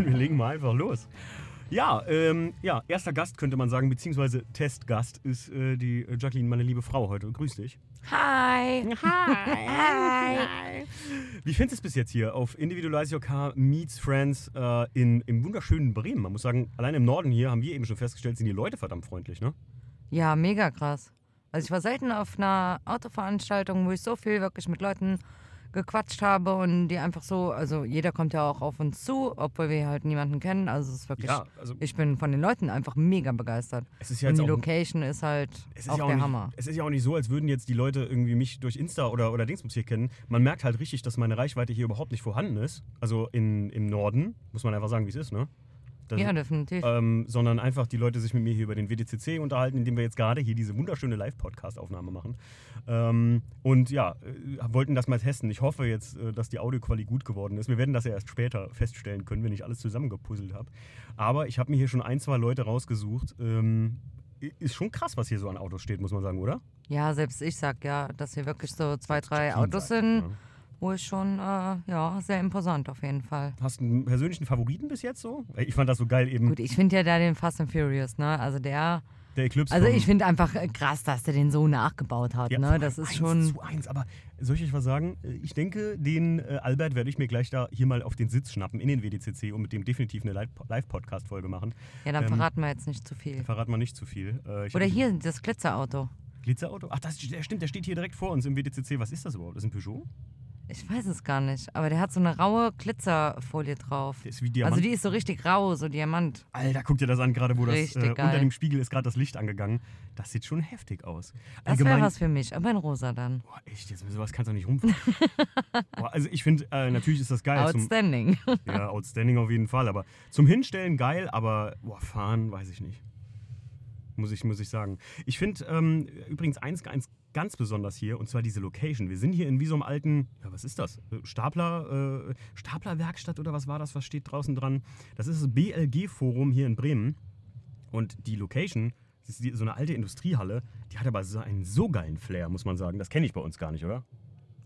und wir legen mal einfach los. Ja, ähm, ja, erster Gast könnte man sagen, beziehungsweise Testgast ist äh, die äh, Jacqueline, meine liebe Frau heute. Grüß dich. Hi. Hi. Hi. Wie findest du es bis jetzt hier auf Individualize Your Car Meets Friends äh, in, im wunderschönen Bremen? Man muss sagen, allein im Norden hier haben wir eben schon festgestellt, sind die Leute verdammt freundlich, ne? Ja, mega krass. Also ich war selten auf einer Autoveranstaltung, wo ich so viel wirklich mit Leuten gequatscht habe und die einfach so, also jeder kommt ja auch auf uns zu, obwohl wir halt niemanden kennen. Also es ist wirklich, Ja, also ich bin von den Leuten einfach mega begeistert. es ist ja und die Location ist halt es ist auch ja auch der nicht, Hammer. Es ist ja auch nicht so, als würden jetzt die Leute irgendwie mich durch Insta oder, oder Dingsbums hier kennen. Man merkt halt richtig, dass meine Reichweite hier überhaupt nicht vorhanden ist. Also in, im Norden, muss man einfach sagen, wie es ist, ne? Das- Ja, definitiv. ähm, sondern einfach die Leute sich mit mir hier über den WDCC unterhalten, indem wir jetzt gerade hier diese wunderschöne Live-Podcast-Aufnahme machen. Ähm, und ja, äh, wollten das mal testen. Ich hoffe jetzt, äh, dass die Audioqualität gut geworden ist. Wir werden das ja erst später feststellen können, wenn ich alles zusammengepuzzelt habe. Aber ich habe mir hier schon ein, zwei Leute rausgesucht. Ähm, ist schon krass, was hier so an Autos steht, muss man sagen, oder? ja, selbst ich sag ja, dass hier wirklich so zwei, drei Autos sind, ja. Wo ich schon, äh, ja, sehr imposant auf jeden Fall. Hast du einen persönlichen Favoriten bis jetzt so? Ich fand das so geil eben. Gut, ich finde ja da den Fast and Furious, ne? Also der, Der Eclipse. also ich finde einfach äh, krass, dass der den so nachgebaut hat, Ja, ne? Das ist eins schon. zu eins. Aber soll ich euch was sagen? Äh, Ich denke, den äh, Albert werde ich mir gleich da hier mal auf den Sitz schnappen in den WDCC und mit dem definitiv eine Live- Live-Podcast-Folge machen. Ja, dann ähm, verraten wir jetzt nicht zu viel. Verraten wir nicht zu viel. Äh, Oder hier das Glitzerauto. Glitzerauto? Ach, das der stimmt, der steht hier direkt vor uns im WDCC. Was ist das überhaupt? Das ist ein Peugeot? Ich weiß es gar nicht, aber der hat so eine raue Glitzerfolie drauf. Der ist wie Diamant. Also die ist so richtig rau, so Diamant. Alter, guck dir das an, gerade wo das Richtig äh, unter dem Spiegel ist gerade das Licht angegangen. Das sieht schon heftig aus. Das wäre was für mich, aber in rosa dann. Boah, echt, jetzt mit sowas kannst du nicht rumfahren. Boah, also ich finde, äh, natürlich ist das geil. Zum, Outstanding. Ja, outstanding auf jeden Fall. Aber zum Hinstellen geil, aber boah, fahren weiß ich nicht. Muss ich, muss ich sagen. Ich finde ähm, übrigens eins, eins ganz besonders hier, und zwar diese Location. Wir sind hier in wie so einem alten, ja, was ist das? Äh, Stapler, äh, Staplerwerkstatt oder was war das? Was steht draußen dran? Das ist das BLG-Forum hier in Bremen. Und die Location, das ist so eine alte Industriehalle, die hat aber so einen so geilen Flair, muss man sagen. Das kenne ich bei uns gar nicht, oder?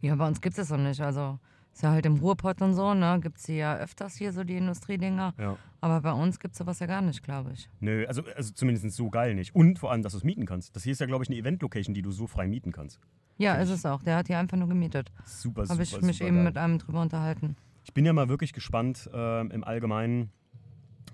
Ja, bei uns gibt es das noch nicht. Also ist ja halt im Ruhrpott und so, ne? Gibt es ja öfters hier so die Industriedinger. Ja. Aber bei uns gibt es sowas ja gar nicht, glaube ich. Nö, also, also zumindest so geil nicht. Und vor allem, dass du es mieten kannst. Das hier ist ja, glaube ich, eine Event-Location, die du so frei mieten kannst. Ja, Find ist es auch. Der hat hier einfach nur gemietet. Super, super, Habe ich mich eben geil. mit einem drüber unterhalten. Ich bin ja mal wirklich gespannt ähm, im Allgemeinen.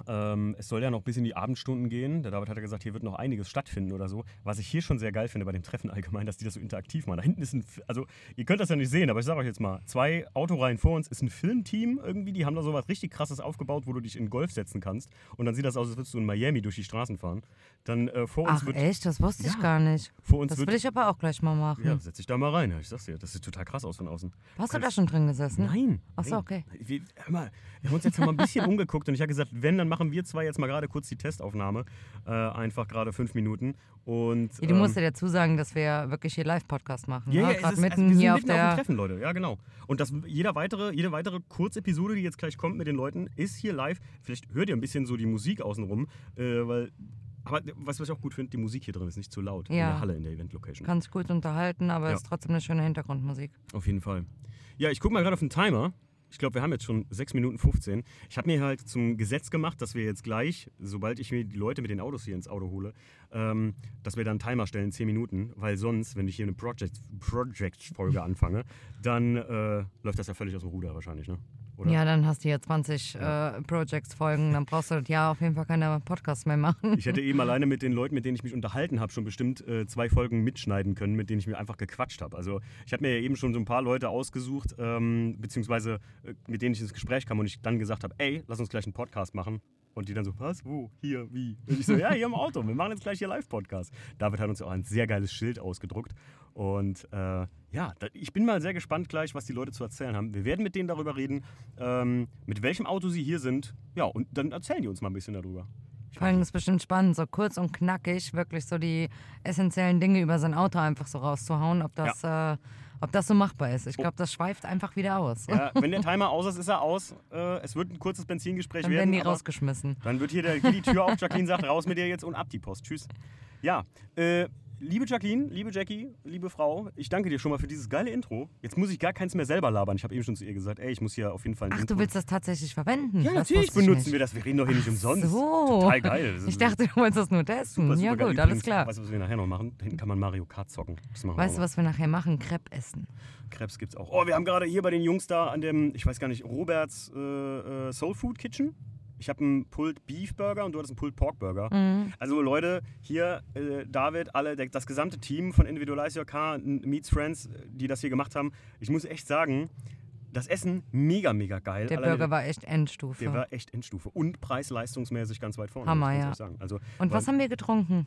Ähm, es soll ja noch bis in die Abendstunden gehen. Der David hat ja gesagt, hier wird noch einiges stattfinden oder so. Was ich hier schon sehr geil finde bei dem Treffen allgemein, dass die das so interaktiv machen. Da hinten ist ein, also ihr könnt das ja nicht sehen, aber ich sage euch jetzt mal, zwei Autoreihen vor uns ist ein Filmteam irgendwie, die haben da so was richtig krasses aufgebaut, wo du dich in Golf setzen kannst. Und dann sieht das aus, als würdest du in Miami durch die Straßen fahren. Dann äh, vor uns Ach wird, echt? Das wusste ich Ja. gar nicht. vor uns Das wird will ich aber auch gleich mal machen. ja, setz dich da mal rein. Ich sag's dir, das sieht total krass aus von außen. Hast du da schon drin gesessen? Nein. Ach so, nein. okay. Wir, hör mal, wir haben uns jetzt mal ein bisschen umgeguckt und ich habe gesagt, wenn, dann machen wir zwei jetzt mal gerade kurz die Testaufnahme. Äh, einfach gerade fünf Minuten. Und, Ja, du musst ähm, ja dazu sagen, dass wir ja wirklich hier Live-Podcast machen. ja, ne? ja, es Gerade ist, mitten also hier auf mitten auf dem der. Treffen, Leute. Ja, genau. Und das, jeder weitere, jede weitere Kurzepisode, die jetzt gleich kommt mit den Leuten, ist hier live. Vielleicht hört ihr ein bisschen so die Musik außenrum, äh, weil. Aber was, was ich auch gut finde, die Musik hier drin ist nicht zu laut in Ja. der Halle, in der Event-Location. Kann sich gut unterhalten, aber Ja. ist trotzdem eine schöne Hintergrundmusik. Auf jeden Fall. Ja, ich gucke mal gerade auf den Timer. Ich glaube, wir haben jetzt schon 6 Minuten 15. Ich habe mir halt zum Gesetz gemacht, dass wir jetzt gleich, sobald ich mir die Leute mit den Autos hier ins Auto hole, ähm, dass wir dann einen Timer stellen, 10 Minuten, weil sonst, wenn ich hier eine Project-Folge anfange, dann äh, läuft das ja völlig aus dem Ruder wahrscheinlich, ne? Oder? Ja, dann hast du hier 20 äh, Projects-Folgen, dann brauchst du ja auf jeden Fall keine Podcasts mehr machen. Ich hätte eben alleine mit den Leuten, mit denen ich mich unterhalten habe, schon bestimmt äh, zwei Folgen mitschneiden können, mit denen ich mir einfach gequatscht habe. Also ich habe mir ja eben schon so ein paar Leute ausgesucht, ähm, beziehungsweise äh, mit denen ich ins Gespräch kam und ich dann gesagt habe, ey, lass uns gleich einen Podcast machen. Und die dann so, was, wo, hier, wie? Und ich so, ja, hier im Auto, wir machen jetzt gleich hier Live-Podcast. David hat uns auch ein sehr geiles Schild ausgedruckt. Und äh, ja, ich bin mal sehr gespannt gleich, was die Leute zu erzählen haben. Wir werden mit denen darüber reden, ähm, mit welchem Auto sie hier sind. Ja, und dann erzählen die uns mal ein bisschen darüber. Vor allem ist bestimmt spannend, so kurz und knackig wirklich so die essentiellen Dinge über sein Auto einfach so rauszuhauen, ob das, äh, ob das so machbar ist. Ich glaube, das schweift einfach wieder aus. Ja, wenn der Timer aus ist, ist er aus. Äh, es wird ein kurzes Benzingespräch Dann werden. werden die rausgeschmissen. dann wird hier der, die Tür auf, Jacqueline sagt, raus mit dir jetzt und ab die Post. Tschüss. Ja, äh, liebe Jacqueline, liebe Jackie, liebe Frau, ich danke dir schon mal für dieses geile Intro. Jetzt muss ich gar keins mehr selber labern. Ich habe eben schon zu ihr gesagt, ey, ich muss hier auf jeden Fall ein Ach, Intro. du willst das tatsächlich verwenden? ja, Das natürlich benutzen nicht. wir das. Wir reden doch hier nicht umsonst. So. Total geil. Ich dachte, du wolltest das nur testen. super, ja super gut, geil. alles Übrigens, klar. Weißt du, was wir nachher noch machen? Da hinten kann man Mario Kart zocken. Weißt du, was wir nachher machen? Crepe essen. Krebs gibt's auch. Oh, wir haben gerade hier bei den Jungs da an dem, ich weiß gar nicht, Roberts äh, äh, Soul Food Kitchen. Ich habe einen Pulled Beef Burger und du hattest einen Pulled Pork Burger. Mhm. Also Leute, hier äh, David, alle, der, das gesamte Team von Individualize Your Car, Meets Friends, die das hier gemacht haben. Ich muss echt sagen, das Essen mega, mega geil. Der Alleine Burger war echt Endstufe. der war echt Endstufe und preis-leistungsmäßig ganz weit vorne. Hammer, ja. Also, Und was haben wir getrunken?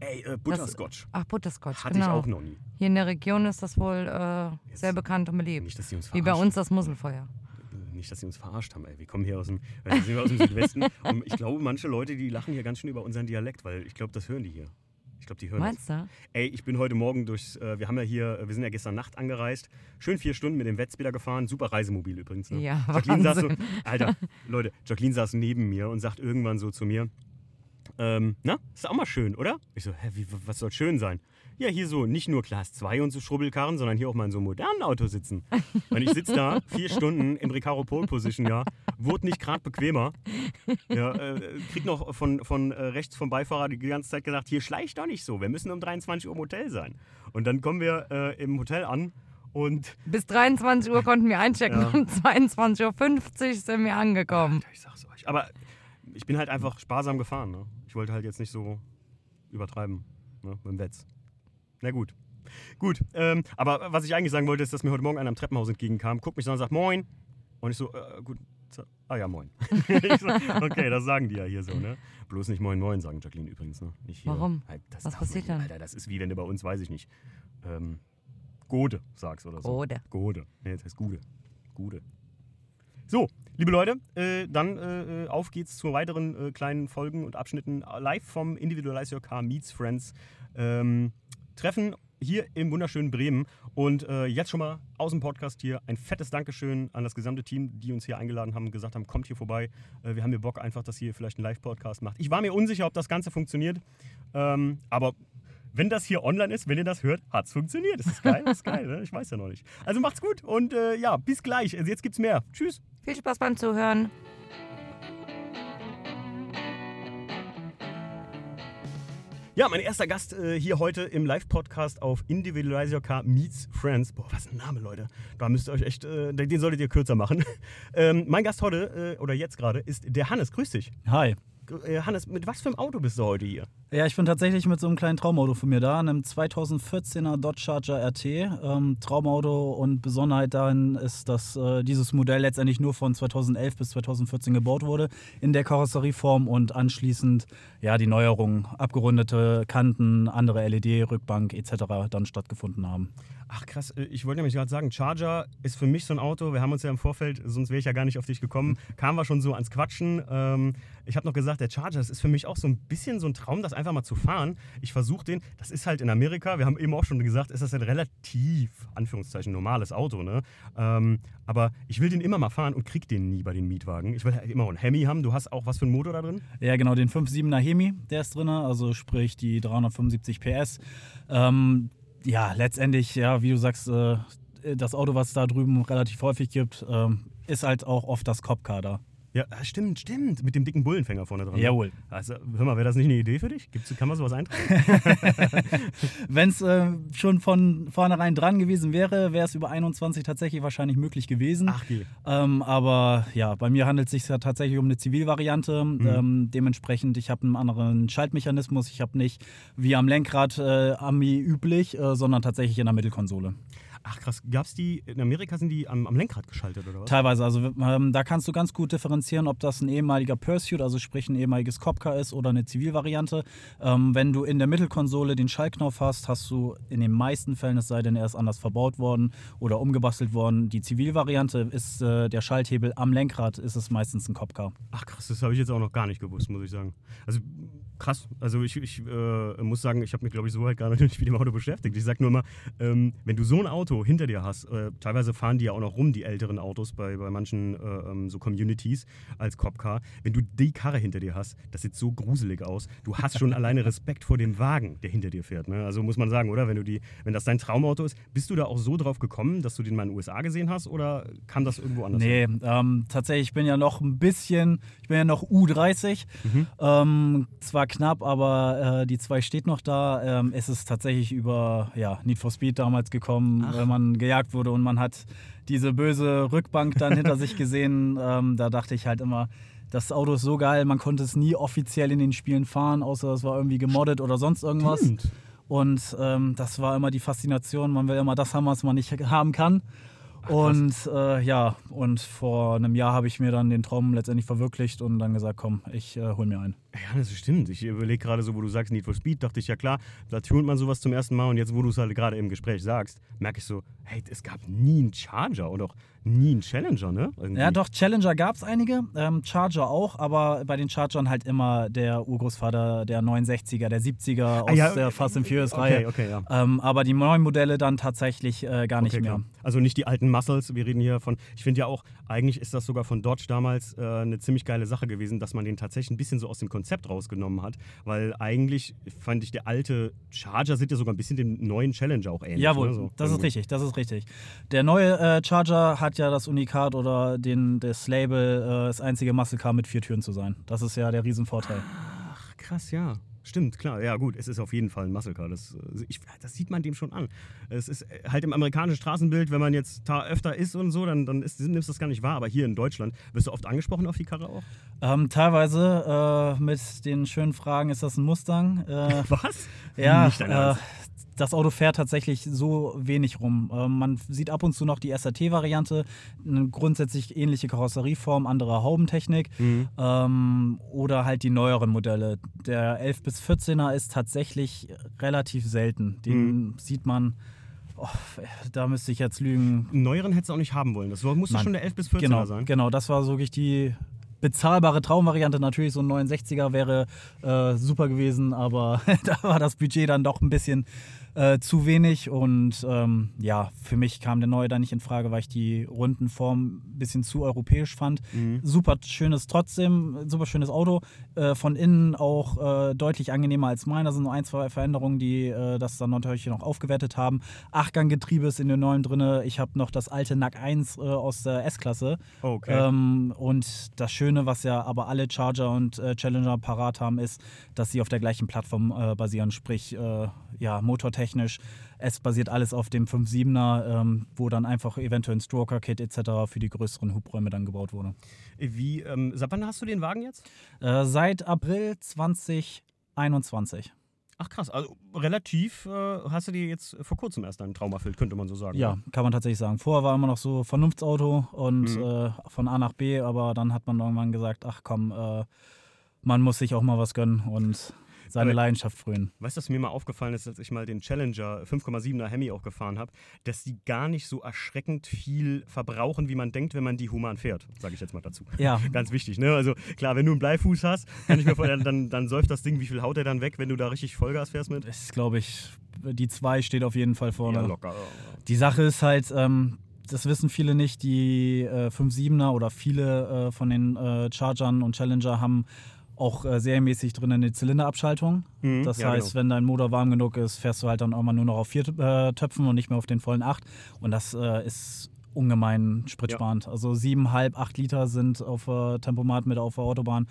Ey, äh, Butterscotch. Ach, Butterscotch, Hatte genau. ich auch noch nie. Hier in der Region ist das wohl äh, sehr bekannt und beliebt. Nicht, dass sie uns Wie bei uns das Muselfeuer. Nicht, dass sie uns verarscht haben. Ey. Wir kommen hier aus dem, äh, sind wir aus dem Südwesten. Und ich glaube, manche Leute, die lachen hier ganz schön über unseren Dialekt, weil ich glaube, das hören die hier. Ich glaube, die hören das. Meinst du? Ey, ich bin heute Morgen durchs, äh, wir haben ja hier, äh, wir sind ja gestern Nacht angereist, schön vier Stunden mit dem Wetz wieder gefahren, super Reisemobil übrigens. Ne? Ja, Jacqueline saß so. Alter, Leute, Jacqueline saß neben mir und sagt irgendwann so zu mir, ähm, na, ist auch mal schön, oder? Ich so, hä, wie, was soll schön sein? Ja, hier so nicht nur Class 2 und so Schrubbelkarren, sondern hier auch mal in so einem modernen Auto sitzen. Und ich sitze da vier Stunden im Recaro Pole Position, ja, wurde nicht gerade bequemer. Ja, äh, krieg noch von, von äh, rechts vom Beifahrer die ganze Zeit gesagt, hier schleicht doch nicht so, wir müssen um 23 Uhr im Hotel sein. Und dann kommen wir äh, im Hotel an und Bis 23 Uhr konnten wir einchecken. Ja. Um 22.50 Uhr sind wir angekommen. Ich sag's euch. Aber ich bin halt einfach sparsam gefahren. Ne? Ich wollte halt jetzt nicht so übertreiben ne? mit dem Wetz. Na gut. Gut, ähm, aber was ich eigentlich sagen wollte, ist, dass mir heute Morgen einer am Treppenhaus entgegenkam, guckt mich so an und sagt Moin. Und ich so, äh, gut, ah ja, moin. so, okay, das sagen die ja hier so, ne? Bloß nicht Moin Moin sagen Jacqueline übrigens, ne? Warum? Halt, das Was passiert dann? Alter, das ist wie wenn du bei uns, weiß ich nicht, ähm, Gode sagst oder so. Gode. Gode. Nee, das heißt Gude. Gude. So, liebe Leute, äh, dann äh, äh, auf geht's zu weiteren äh, kleinen Folgen und Abschnitten äh, live vom Individualize Your Car Meets Friends ähm, Treffen hier im wunderschönen Bremen. Und äh, jetzt schon mal aus dem Podcast hier ein fettes Dankeschön an das gesamte Team, die uns hier eingeladen haben, gesagt haben, kommt hier vorbei. Äh, wir haben hier Bock einfach, dass ihr vielleicht einen Live-Podcast macht. Ich war mir unsicher, ob das Ganze funktioniert, ähm, aber wenn das hier online ist, wenn ihr das hört, hat es funktioniert. Das ist geil, das ist geil, ne? ich weiß ja noch nicht. Also macht's gut und äh, ja, bis gleich. Also jetzt gibt's mehr. Tschüss. Viel Spaß beim Zuhören. Ja, mein erster Gast äh, hier heute im Live-Podcast auf Individualize Your Car Meets Friends. Boah, was ein Name, Leute. Da müsst ihr euch echt, äh, den solltet ihr kürzer machen. ähm, mein Gast heute, äh, oder jetzt gerade, ist der Hannes. Grüß dich. Hi. Äh, Hannes, mit was für einem Auto bist du heute hier? Ja, ich bin tatsächlich mit so einem kleinen Traumauto von mir da, einem 2014er Dodge Charger RT. Ähm, Traumauto und Besonderheit darin ist, dass äh, dieses Modell letztendlich nur von 2011 bis 2014 gebaut wurde, in der Karosserieform und anschließend ja die Neuerungen, abgerundete Kanten, andere LED-Rückbank etc. dann stattgefunden haben. Ach krass, äh, ich wollte nämlich gerade sagen, Charger ist für mich so ein Auto, wir haben uns ja im Vorfeld, sonst wäre ich ja gar nicht auf dich gekommen, kamen wir schon so ans Quatschen. Ähm, ich habe noch gesagt, der Charger, das ist für mich auch so ein bisschen so ein Traum, das einfach mal zu fahren. Ich versuche den, das ist halt in Amerika, wir haben eben auch schon gesagt, ist das ein relativ, Anführungszeichen, normales Auto, ne? Ähm, aber ich will den immer mal fahren und krieg den nie bei den Mietwagen. Ich will halt immer einen Hemi haben. Du hast auch was für einen Motor da drin? Ja, genau, den 5.7er Hemi, der ist drin, also sprich die 375 PS. Ähm, ja, letztendlich, ja, wie du sagst, äh, das Auto, was es da drüben relativ häufig gibt, ähm, ist halt auch oft das Copcar da. Ja, ah, stimmt, stimmt. Mit dem dicken Bullenfänger vorne dran. ne? Jawohl. Also, hör mal, wäre das nicht eine Idee für dich? Gibt's, kann man sowas eintragen? Wenn es äh, schon von vornherein dran gewesen wäre, wäre es über 21 tatsächlich wahrscheinlich möglich gewesen. Ach, geh. Ähm, aber ja, bei mir handelt es sich ja tatsächlich um eine Zivilvariante. Mhm. Ähm, dementsprechend, ich habe einen anderen Schaltmechanismus. Ich habe nicht wie am Lenkrad äh, Ami üblich, äh, sondern tatsächlich in der Mittelkonsole. Ach krass, gab's die, in Amerika sind die am, am Lenkrad geschaltet oder was? Teilweise, also ähm, da kannst du ganz gut differenzieren, ob das ein ehemaliger Pursuit, also sprich ein ehemaliges Copcar ist oder eine Zivilvariante. Ähm, wenn du in der Mittelkonsole den Schaltknopf hast, hast du in den meisten Fällen, es sei denn, er ist anders verbaut worden oder umgebastelt worden, die Zivilvariante ist äh, der Schalthebel am Lenkrad, ist es meistens ein Copcar. Ach krass, das habe ich jetzt auch noch gar nicht gewusst, muss ich sagen. Also Krass. Also ich, ich äh, muss sagen, ich habe mich, glaube ich, so halt gar nicht mit dem Auto beschäftigt. Ich sage nur mal, ähm, wenn du so ein Auto hinter dir hast, äh, teilweise fahren die ja auch noch rum, die älteren Autos bei, bei manchen äh, ähm, so Communities als Copcar. Wenn du die Karre hinter dir hast, das sieht so gruselig aus. Du hast schon alleine Respekt vor dem Wagen, der hinter dir fährt. Ne? Also muss man sagen, oder? Wenn du die, wenn das dein Traumauto ist, bist du da auch so drauf gekommen, dass du den mal in den USA gesehen hast oder kam das irgendwo anders? Nee, ähm, tatsächlich, ich bin ja noch ein bisschen, ich bin ja noch U30. Mhm. Ähm, zwar knapp, aber äh, die zwei steht noch da. Ähm, es ist tatsächlich über ja, Need for Speed damals gekommen, Ach. wenn man gejagt wurde und man hat diese böse Rückbank dann hinter sich gesehen. Ähm, da dachte ich halt immer, das Auto ist so geil, man konnte es nie offiziell in den Spielen fahren, außer es war irgendwie gemoddet oder sonst irgendwas. Stimmt. Und ähm, das war immer die Faszination. Man will immer das haben, was man nicht haben kann. Ach, und äh, ja, und vor einem Jahr habe ich mir dann den Traum letztendlich verwirklicht und dann gesagt, komm, ich äh, hol mir einen. Ja, das stimmt. Ich überlege gerade so, wo du sagst Need for Speed, dachte ich, ja klar, da tunt man sowas zum ersten Mal und jetzt, wo du es halt gerade im Gespräch sagst, merke ich so, hey, es gab nie einen Charger und auch nie einen Challenger, ne? Irgendwie. Ja, doch, Challenger gab es einige, ähm, Charger auch, aber bei den Chargern halt immer der Urgroßvater der 69er, der 70er ah aus ah, ja, der Fast and Furious Reihe. Okay, okay, ja. Ähm, aber die neuen Modelle dann tatsächlich äh, gar nicht okay, mehr. Klar. Also nicht die alten Muscles, wir reden hier von, ich finde ja auch, eigentlich ist das sogar von Dodge damals äh, eine ziemlich geile Sache gewesen, dass man den tatsächlich ein bisschen so aus dem Konzept rausgenommen hat, weil eigentlich fand ich, der alte Charger sieht ja sogar ein bisschen dem neuen Challenger auch ähnlich. Jawohl, ne? so, das ist richtig, das ist richtig. Der neue äh, Charger hat ja das Unikat oder den, das Label, äh, das einzige Muscle Car mit vier Türen zu sein. Das ist ja der Riesenvorteil. Ach, krass, ja. Stimmt, klar. Ja, gut, es ist auf jeden Fall ein Muscle Car. Das, äh, ich, das sieht man dem schon an. Es ist äh, halt im amerikanischen Straßenbild, wenn man jetzt da öfter ist und so, dann, dann ist, nimmst du das gar nicht wahr. Aber hier in Deutschland, wirst du oft angesprochen auf die Karre auch? Ähm, teilweise äh, mit den schönen Fragen, ist das ein Mustang? Äh, Was? Ja, äh, das Auto fährt tatsächlich so wenig rum. Ähm, man sieht ab und zu noch die SRT-Variante, eine grundsätzlich ähnliche Karosserieform, andere Haubentechnik mhm. ähm, oder halt die neueren Modelle. Der 11 bis 14er ist tatsächlich relativ selten. Den mhm. sieht man. Oh, da müsste ich jetzt lügen. neueren hättest du auch nicht haben wollen. Das musste Nein. schon der 11 bis 14er genau, sein. Genau, das war so wirklich die bezahlbare Traumvariante. Natürlich, so ein 69er wäre äh, super gewesen, aber da war das Budget dann doch ein bisschen äh, zu wenig. Und ähm, ja, für mich kam der neue da nicht in Frage, weil ich die Rundenform ein bisschen zu europäisch fand. Mhm. Super schönes, trotzdem, super schönes Auto. Äh, von innen auch äh, deutlich angenehmer als meiner. Da sind nur ein, zwei Veränderungen, die äh, das dann natürlich noch aufgewertet haben. Achtganggetriebe ist in den neuen drin. Ich habe noch das alte NAC 1 äh, aus der S-Klasse. Okay. Ähm, und das Schöne, was ja aber alle Charger und äh, Challenger parat haben, ist, dass sie auf der gleichen Plattform basieren. Sprich, ja, motortechnisch. Es basiert alles auf dem 5.7er, ähm, wo dann einfach eventuell ein Stroker-Kit etc. für die größeren Hubräume dann gebaut wurde. Wie, ähm, seit wann hast du den Wagen jetzt? Äh, seit April 2021. Ach krass, also relativ äh, hast du dir jetzt vor kurzem erst einen Traum erfüllt, könnte man so sagen. Ja, kann man tatsächlich sagen. Vorher war immer noch so Vernunftsauto und mhm. äh, von A nach B, aber dann hat man irgendwann gesagt, ach komm, äh, man muss sich auch mal was gönnen und seine Leidenschaft frühen. Weißt du, was mir mal aufgefallen ist, als ich mal den Challenger 5,7er Hemi auch gefahren habe, dass die gar nicht so erschreckend viel verbrauchen, wie man denkt, wenn man die human fährt, sage ich jetzt mal dazu. Ja. Ganz wichtig, ne? Also klar, wenn du einen Bleifuß hast, kann ich mir vorstellen, dann, dann säuft das Ding, wie viel haut er dann weg, wenn du da richtig Vollgas fährst mit? Das ist, glaube ich, die 2 steht auf jeden Fall vorne. Ja, locker. Die Sache ist halt, ähm, das wissen viele nicht, die äh, 5.7er oder viele äh, von den äh, Chargern und Challenger haben auch äh, serienmäßig drin eine Zylinderabschaltung. Mhm, das ja, heißt, genau. wenn dein Motor warm genug ist, fährst du halt dann irgendwann nur noch auf vier äh, Töpfen und nicht mehr auf den vollen acht. Und das äh, ist ungemein spritsparend. Ja. Also siebeneinhalb, acht Liter sind auf äh, Tempomat mit auf der Autobahn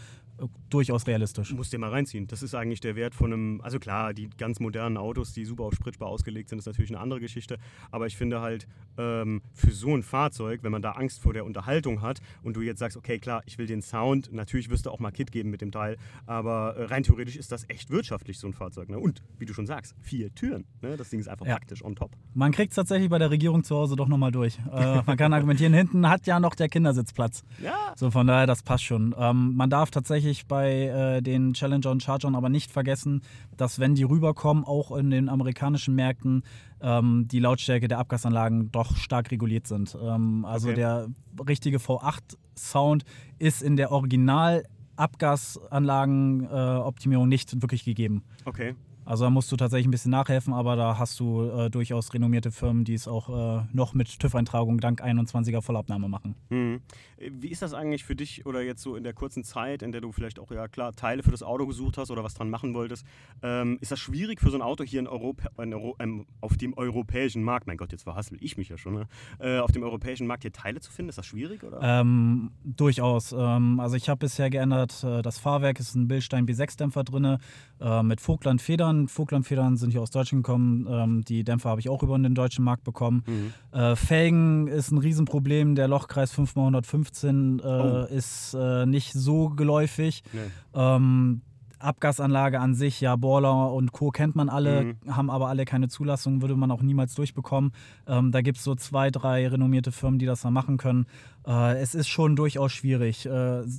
durchaus realistisch. Du musst dir mal reinziehen. Das ist eigentlich der Wert von einem, also klar, die ganz modernen Autos, die super auf Spritbar ausgelegt sind, ist natürlich eine andere Geschichte. Aber ich finde halt, ähm, für so ein Fahrzeug, wenn man da Angst vor der Unterhaltung hat und du jetzt sagst, okay, klar, ich will den Sound, natürlich wirst du auch mal Kit geben mit dem Teil, aber äh, rein theoretisch ist das echt wirtschaftlich, so ein Fahrzeug. Ne? Und wie du schon sagst, vier Türen. Ne? Das Ding ist einfach ja. praktisch on top. Man kriegt es tatsächlich bei der Regierung zu Hause doch nochmal durch. Äh, man kann argumentieren, hinten hat ja noch der Kindersitzplatz. Ja. So von daher, das passt schon. Ähm, man darf tatsächlich bei äh, den Challenger und Chargern aber nicht vergessen, dass wenn die rüberkommen, auch in den amerikanischen Märkten, ähm, die Lautstärke der Abgasanlagen doch stark reguliert sind. Ähm, also okay. der richtige V8-Sound ist in der Original Abgasanlagenoptimierung nicht wirklich gegeben. Okay. Also da musst du tatsächlich ein bisschen nachhelfen, aber da hast du äh, durchaus renommierte Firmen, die es auch äh, noch mit TÜV-Eintragung dank 21er Vollabnahme machen. Mhm. Wie ist das eigentlich für dich oder jetzt so in der kurzen Zeit, in der du vielleicht auch ja klar Teile für das Auto gesucht hast oder was dran machen wolltest? Ähm, ist das schwierig für so ein Auto hier in Europa, in Euro, ähm, auf dem europäischen Markt? Mein Gott, jetzt verhassel ich mich ja schon. Ne? Äh, auf dem europäischen Markt hier Teile zu finden, ist das schwierig oder? Ähm, durchaus. Ähm, also ich habe bisher geändert, äh, das Fahrwerk ist ein Billstein B6-Dämpfer drin äh, mit Vogtland-Federn. Vogtland-Federn sind hier aus Deutschland gekommen. Ähm, die Dämpfer habe ich auch über den deutschen Markt bekommen. Mhm. Äh, Felgen ist ein Riesenproblem. Der Lochkreis 5x115 äh, Oh. ist äh, nicht so geläufig. Nee. Ähm, Abgasanlage an sich, ja, Borler und Co. kennt man alle, Mhm. haben aber alle keine Zulassung, würde man auch niemals durchbekommen. Ähm, da gibt es so zwei, drei renommierte Firmen, die das dann machen können. Äh, es ist schon durchaus schwierig. Äh,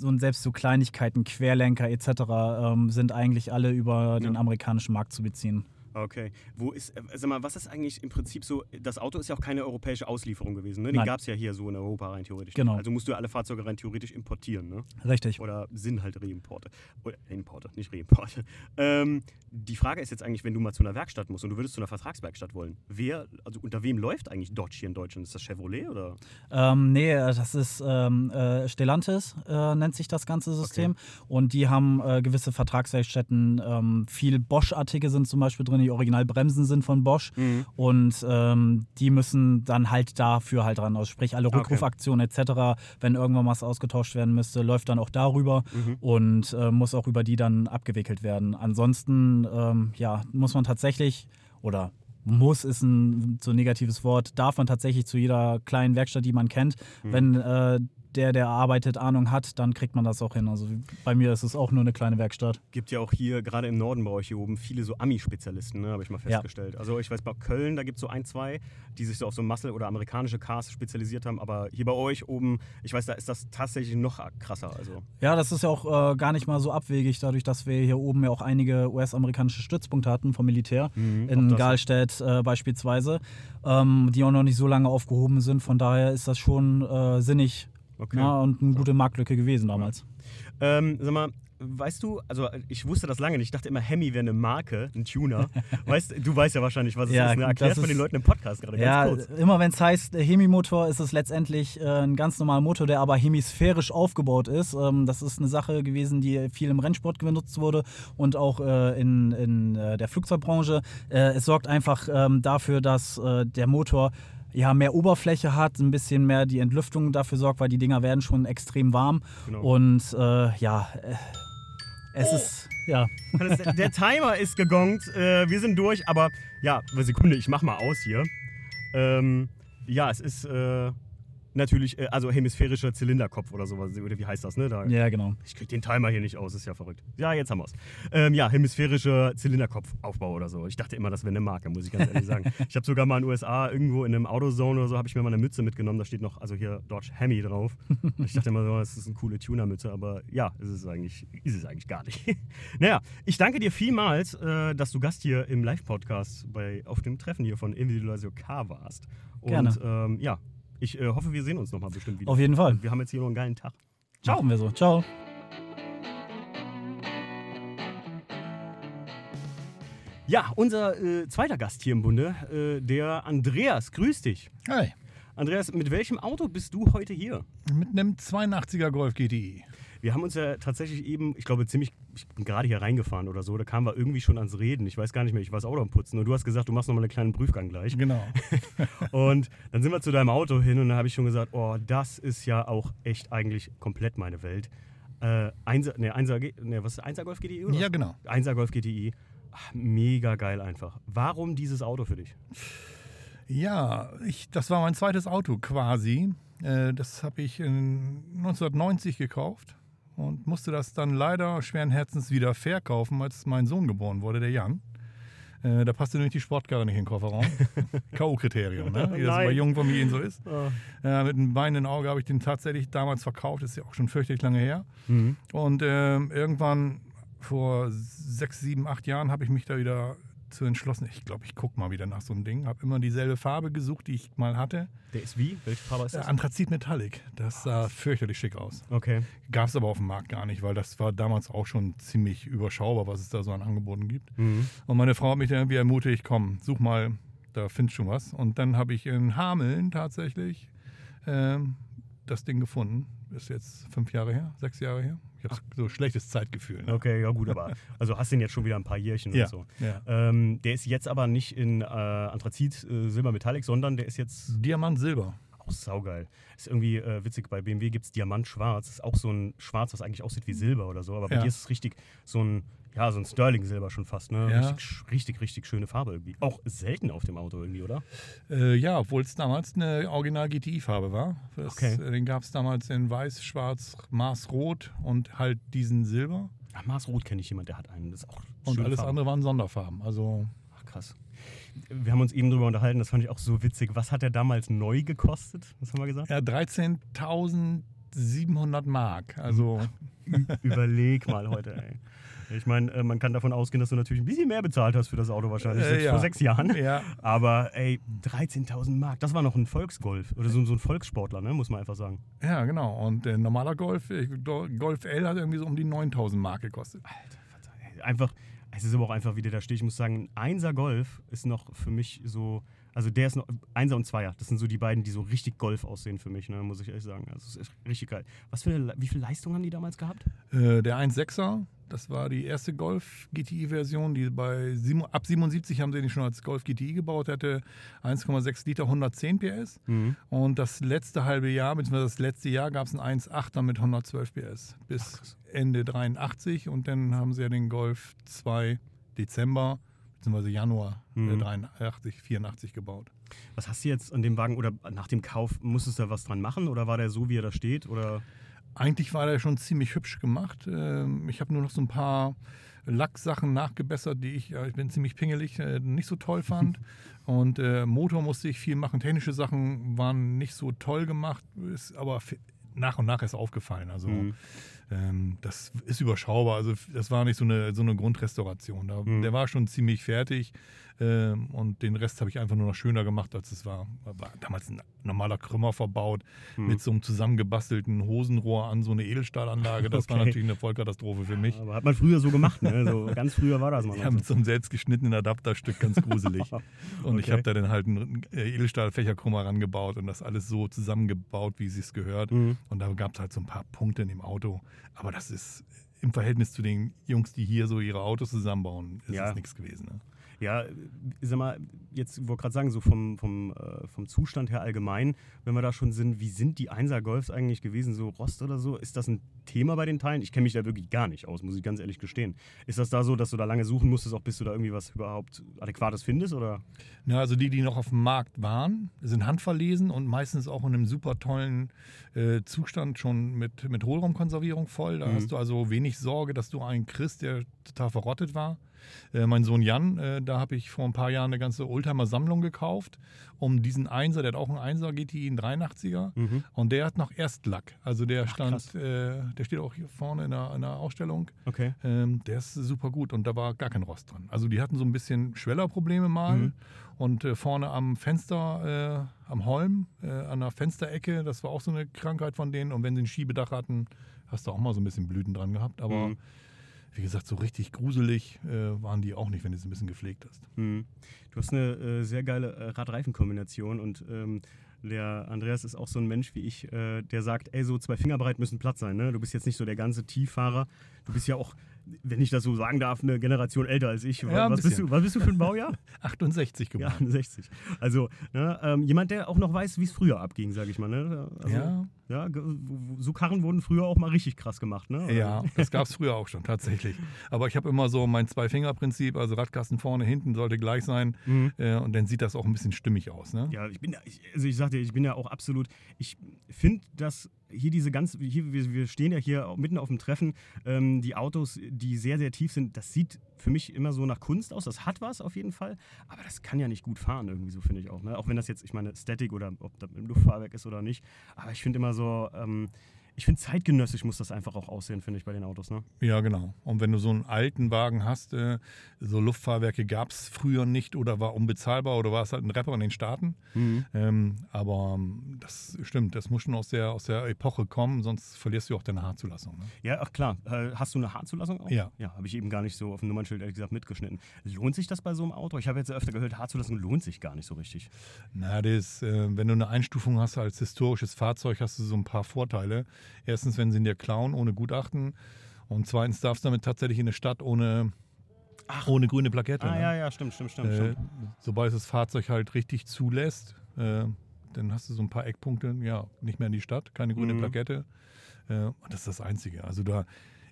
und selbst so Kleinigkeiten, Querlenker etc. Ähm, sind eigentlich alle über den Ja. amerikanischen Markt zu beziehen. Okay. Wo ist, äh, sag mal, was ist eigentlich im Prinzip so, das Auto ist ja auch keine europäische Auslieferung gewesen, ne? Den gab es ja hier so in Europa rein theoretisch. Genau. Also musst du alle Fahrzeuge rein theoretisch importieren, ne? Richtig. Oder sind halt Reimporte. Oder Importe, nicht Reimporte. Ähm, die Frage ist jetzt eigentlich, wenn du mal zu einer Werkstatt musst und du würdest zu einer Vertragswerkstatt wollen, wer, also unter wem läuft eigentlich Dodge hier in Deutschland? Ist das Chevrolet oder? Ähm, nee, das ist ähm, äh, Stellantis, äh, nennt sich das ganze System. Und die haben äh, gewisse Vertragswerkstätten. Ähm, viel Bosch-Artikel sind zum Beispiel drin, die Originalbremsen sind von Bosch. Mhm. Und ähm, die müssen dann halt dafür halt dran aus. Sprich, alle Okay. Rückrufaktionen etc., wenn irgendwann was ausgetauscht werden müsste, läuft dann auch darüber Mhm. und äh, muss auch über die dann abgewickelt werden. Ansonsten, ähm, ja, muss man tatsächlich oder muss ist ein so negatives Wort, darf man tatsächlich zu jeder kleinen Werkstatt, die man kennt, Mhm. wenn äh, der, der arbeitet, Ahnung hat, dann kriegt man das auch hin. Also bei mir ist es auch nur eine kleine Werkstatt. Gibt ja auch hier, gerade im Norden bei euch hier oben, viele so Ami-Spezialisten, ne, habe ich mal Ja. festgestellt. Also ich weiß, bei Köln, da gibt es so ein, zwei, die sich so auf so Muscle- oder amerikanische Cars spezialisiert haben. Aber hier bei euch oben, ich weiß, da ist das tatsächlich noch krasser. Also Ja, das ist ja auch äh, gar nicht mal so abwegig, dadurch, dass wir hier oben ja auch einige US-amerikanische Stützpunkte hatten vom Militär. Mhm, in. Galstedt äh, beispielsweise, ähm, die auch noch nicht so lange aufgehoben sind. Von daher ist das schon äh, sinnig okay. na, und eine gute Marktlücke gewesen damals. Ähm, sag mal, weißt du, also ich wusste das lange nicht. Ich dachte immer, Hemi wäre eine Marke, ein Tuner. weißt, du weißt ja wahrscheinlich, was es Ja, ist. Ne? Erklär das es mal den Leuten im Podcast gerade Ja, ganz kurz. immer wenn es heißt äh, Hemi-Motor, ist es letztendlich äh, ein ganz normaler Motor, der aber hemisphärisch aufgebaut ist. Ähm, das ist eine Sache gewesen, die viel im Rennsport benutzt wurde und auch äh, in, in äh, der Flugzeugbranche. Äh, es sorgt einfach ähm, dafür, dass äh, der Motor ja, mehr Oberfläche hat, ein bisschen mehr die Entlüftung dafür sorgt, weil die Dinger werden schon extrem warm. Genau. Und äh, ja, äh, es ist, ja. Der, Timer ist gegongt. Äh, wir sind durch, aber ja, eine Sekunde, ich mach mal aus hier. Ähm, ja, es ist äh, natürlich, äh, also hemisphärischer Zylinderkopf oder sowas, oder wie heißt das, ne? Da, Ja, genau. Ich krieg den Timer hier nicht aus, ist ja verrückt. Ja, jetzt haben wir's. Ähm, ja, hemisphärischer Zylinderkopfaufbau oder so. Ich dachte immer, das wäre eine Marke, muss ich ganz ehrlich sagen. Ich habe sogar mal in den USA irgendwo in einem Autozone oder so, habe ich mir mal eine Mütze mitgenommen. Da steht noch, also hier Dodge Hemi drauf. Ich dachte immer so, das ist eine coole Tuner-Mütze, aber ja, ist es eigentlich, ist es eigentlich gar nicht. naja, ich danke dir vielmals, äh, dass du Gast hier im Live-Podcast bei, auf dem Treffen hier von Individualisio K warst. Und Gerne. Ähm, ja, ich äh, hoffe, wir sehen uns nochmal bestimmt wieder. Auf jeden Fall. Wir haben jetzt hier noch einen geilen Tag. Ciao. Machen wir so. Ciao. Ja, unser äh, zweiter Gast hier im Bunde, äh, der Andreas. Grüß dich. Hi, Andreas, mit welchem Auto bist du heute hier? mit einem 82er Golf GTI. Wir haben uns ja tatsächlich eben, ich glaube ziemlich, ich bin gerade hier reingefahren oder so, da kamen wir irgendwie schon ans Reden. Ich weiß gar nicht mehr, ich war das Auto am Putzen und du hast gesagt, du machst nochmal einen kleinen Prüfgang gleich. Genau. Und dann sind wir zu deinem Auto hin und da habe ich schon gesagt, oh, das ist ja auch echt eigentlich komplett meine Welt. Äh, Einser, ne, Einser, G- ne, was ist Einser Golf GTI? Oder? Ja, genau. Einser Golf GTI. Ach, mega geil einfach. Warum dieses Auto für dich? Ja, ich, das war mein zweites Auto quasi. Äh, das habe ich in 1990 gekauft und musste das dann leider schweren Herzens wieder verkaufen, als mein Sohn geboren wurde, der Jan. Äh, da passte nämlich die Sportkarre nicht in den Kofferraum. K.O.-Kriterium, ne? wie das Nein. bei jungen Familien so ist. Ah. Äh, mit einem weinenden Auge habe ich den tatsächlich damals verkauft, das ist ja auch schon fürchterlich lange her. Mhm. Und ähm, irgendwann vor sechs, sieben, acht Jahren habe ich mich da wieder zu entschlossen, ich glaube, ich gucke mal wieder nach so einem Ding. Habe immer dieselbe Farbe gesucht, die ich mal hatte. Der ist wie? Welche Farbe ist Äh, das? Anthrazit Metallic. Das sah fürchterlich schick aus. Okay. Gab es aber auf dem Markt gar nicht, weil das war damals auch schon ziemlich überschaubar, was es da so an Angeboten gibt. Mhm. Und meine Frau hat mich dann irgendwie ermutigt, komm, such mal, da findest du was. Und dann habe ich in Hameln tatsächlich ähm, das Ding gefunden. Ist jetzt fünf Jahre her, sechs Jahre her. Ich habe so schlechtes Zeitgefühl. Ne? Okay, ja gut, aber also hast den jetzt schon wieder ein paar Jährchen Ja, und so. ja. Ähm, der ist jetzt aber nicht in äh, Anthrazit äh, Silber Metallic, sondern der ist jetzt Diamant Silber. Auch saugeil. Ist irgendwie äh, witzig, bei BMW gibt es Diamant Schwarz. Ist auch so ein Schwarz, was eigentlich aussieht wie Silber oder so. Aber bei Ja. dir ist es richtig so ein, ja, so ein Sterling-Silber schon fast, ne? Ja. Richtig, richtig, richtig schöne Farbe irgendwie. Auch selten auf dem Auto irgendwie, oder? Äh, ja, obwohl es damals eine Original GTI-Farbe war. Das, Okay. äh, Den gab es damals in Weiß, Schwarz, Maßrot und halt diesen Silber. Ach, Mars Rot kenne ich jemand, der hat einen. Das ist auch Und alles Farbe. andere waren Sonderfarben. Also Ach, krass. Wir haben uns eben drüber unterhalten, das fand ich auch so witzig. Was hat der damals neu gekostet? Was haben wir gesagt? ja, 13.700 Mark. Also Überleg mal heute, ey. Ich meine, äh, man kann davon ausgehen, dass du natürlich ein bisschen mehr bezahlt hast für das Auto wahrscheinlich, Äh, ja. vor sechs Jahren. ja, Aber ey, 13.000 Mark, das war noch ein Volksgolf oder so, so ein Volkssportler, ne, muss man einfach sagen. ja, genau. Und der normaler Golf, äh, Golf L hat irgendwie so um die 9.000 Mark gekostet. Ey, Einfach, es ist aber auch einfach, wie der da steht. Ich muss sagen, ein Einser Golf ist noch für mich so, also der ist noch, Einser und Zweier, das sind so die beiden, die so richtig Golf aussehen für mich, ne, muss ich ehrlich sagen. Also es ist richtig geil. Was für eine, wie viel Leistung haben die damals gehabt? Äh, der 1.6er, das war die erste Golf GTI-Version, die bei ab 77 haben sie den schon als Golf GTI gebaut, hatte 1,6 Liter, 110 PS. Mhm. Und das letzte halbe Jahr, beziehungsweise das letzte Jahr, gab es einen 1,8er mit 112 PS bis Ende 83 und dann haben sie ja den Golf 2 Dezember bzw. Januar äh, Mhm. 83, 84 gebaut. Was hast du jetzt an dem Wagen oder nach dem Kauf, musstest du da was dran machen oder war der so, wie er da steht? Oder? Eigentlich war der schon ziemlich hübsch gemacht. Ähm, Ich habe nur noch so ein paar Lacksachen nachgebessert, die ich, ja, ich bin ziemlich pingelig, äh, nicht so toll fand. Und äh, Motor musste ich viel machen. Technische Sachen waren nicht so toll gemacht, ist aber nach und nach erst aufgefallen. Also Mhm. Ähm, das ist überschaubar. Also das war nicht so eine, so eine Grundrestauration. Da, Mhm. Der war schon ziemlich fertig ähm, und den Rest habe ich einfach nur noch schöner gemacht, als es war. War damals ein normaler Krümmer verbaut Mhm. mit so einem zusammengebastelten Hosenrohr an so eine Edelstahlanlage. Das war Okay. natürlich eine Vollkatastrophe für mich. Aber hat man früher so gemacht, ne? So, ganz früher war das mal. Ja, mit so. einem selbstgeschnittenen Adapterstück ganz gruselig. Und ich habe da dann halt einen äh, Edelstahlfächerkrummer rangebaut und das alles so zusammengebaut, wie es sich gehört. Mhm. Und da gab es halt so ein paar Punkte in dem Auto. Aber das ist im Verhältnis zu den Jungs, die hier so ihre Autos zusammenbauen, ist Ja. das nichts gewesen. Ne? Ja, äh, sag mal, jetzt wollte gerade sagen, so vom, vom, äh, vom Zustand her allgemein, wenn wir da schon sind, wie sind die Einser Golfs eigentlich gewesen, so Rost oder so? Ist das ein Thema bei den Teilen? Ich kenne mich da wirklich gar nicht aus, muss ich ganz ehrlich gestehen. Ist das da so, dass du da lange suchen musstest, auch bis du da irgendwie was überhaupt Adäquates findest? Oder? Ja, also die, die noch auf dem Markt waren, sind handverlesen und meistens auch in einem super tollen äh, Zustand schon mit, mit Hohlraumkonservierung voll. Da Mhm. hast du also wenig Sorge, dass du einen kriegst, der total verrottet war. Äh, mein Sohn Jan, äh, da habe ich vor ein paar Jahren eine ganze Oldtimer-Sammlung gekauft, um diesen Einser, der hat auch einen Einser GTI, einen 83er. Mhm. Und der hat noch Erstlack. Also der krass. stand, äh, der steht auch hier vorne in der, in der Ausstellung. Okay. Ähm, der ist super gut und da war gar kein Rost dran. Also die hatten so ein bisschen Schwellerprobleme mal. Mhm. Und äh, vorne am Fenster, am Holm, an der Fensterecke, das war auch so eine Krankheit von denen. Und wenn sie ein Schiebedach hatten, hast du auch mal so ein bisschen Blüten dran gehabt. Aber Mhm. Wie gesagt, so richtig gruselig äh, waren die auch nicht, wenn du sie ein bisschen gepflegt hast. Mhm. Du hast eine äh, sehr geile äh, Rad-Reifen-Kombination und ähm, der Andreas ist auch so ein Mensch wie ich, äh, der sagt, ey, so zwei Finger breit müssen Platz sein. Ne? Du bist jetzt nicht so der ganze Tieffahrer. Du bist ja auch, wenn ich das so sagen darf, eine Generation älter als ich. Ja, was, bist du, was bist du für ein Baujahr? 68 ja, geboren. 60. Also ne, ähm, jemand, der auch noch weiß, wie es früher abging, sage ich mal. Ne? Also, Ja. ja. so Karren wurden früher auch mal richtig krass gemacht. Ne? Ja, das gab es früher auch schon, tatsächlich. Aber ich habe immer so mein Zwei-Finger-Prinzip, also Radkasten vorne, hinten sollte gleich sein. Mhm. Äh, und dann sieht das auch ein bisschen stimmig aus. Ne? Ja, ich bin, ja- ich, also ich sagte, ich bin ja auch absolut, ich finde, dass hier diese ganz, hier, wir, wir stehen ja hier mitten auf dem Treffen, ähm, die Autos, die sehr, sehr tief sind, das sieht für mich immer so nach Kunst aus, das hat was auf jeden Fall, aber das kann ja nicht gut fahren irgendwie so, finde ich auch. Ne? Auch wenn das jetzt, ich meine, Static oder ob das mit dem Luftfahrwerk ist oder nicht, aber ich finde immer so, ähm, ich finde, zeitgenössisch muss das einfach auch aussehen, finde ich, bei den Autos. Ne? Ja, genau. Und wenn du so einen alten Wagen hast, äh, so Luftfahrwerke gab es früher nicht oder war unbezahlbar oder war es halt ein Rapper in den Staaten. Mhm. Ähm, aber ähm, das stimmt, das muss schon aus der, aus der Epoche kommen, sonst verlierst du auch deine Haarzulassung. Ne? Ja, ach klar. Äh, hast du eine Haarzulassung auch? Ja. Ja, habe ich eben gar nicht so auf dem Nummernschild ehrlich gesagt mitgeschnitten. Lohnt sich das bei so einem Auto? Ich habe jetzt öfter gehört, Haarzulassung lohnt sich gar nicht so richtig. Na, das, äh, wenn du eine Einstufung hast als historisches Fahrzeug, hast du so ein paar Vorteile. Erstens, wenn sie ihn dir klauen ohne Gutachten. Und zweitens darfst du damit tatsächlich in eine Stadt ohne, ohne grüne Plakette. Ah, ne? ja, ja, stimmt, stimmt, stimmt. Äh, stimmt. sobald das Fahrzeug halt richtig zulässt, äh, dann hast du so ein paar Eckpunkte, ja, nicht mehr in die Stadt, keine grüne Mhm. Plakette. Äh, und das ist das Einzige. Also da,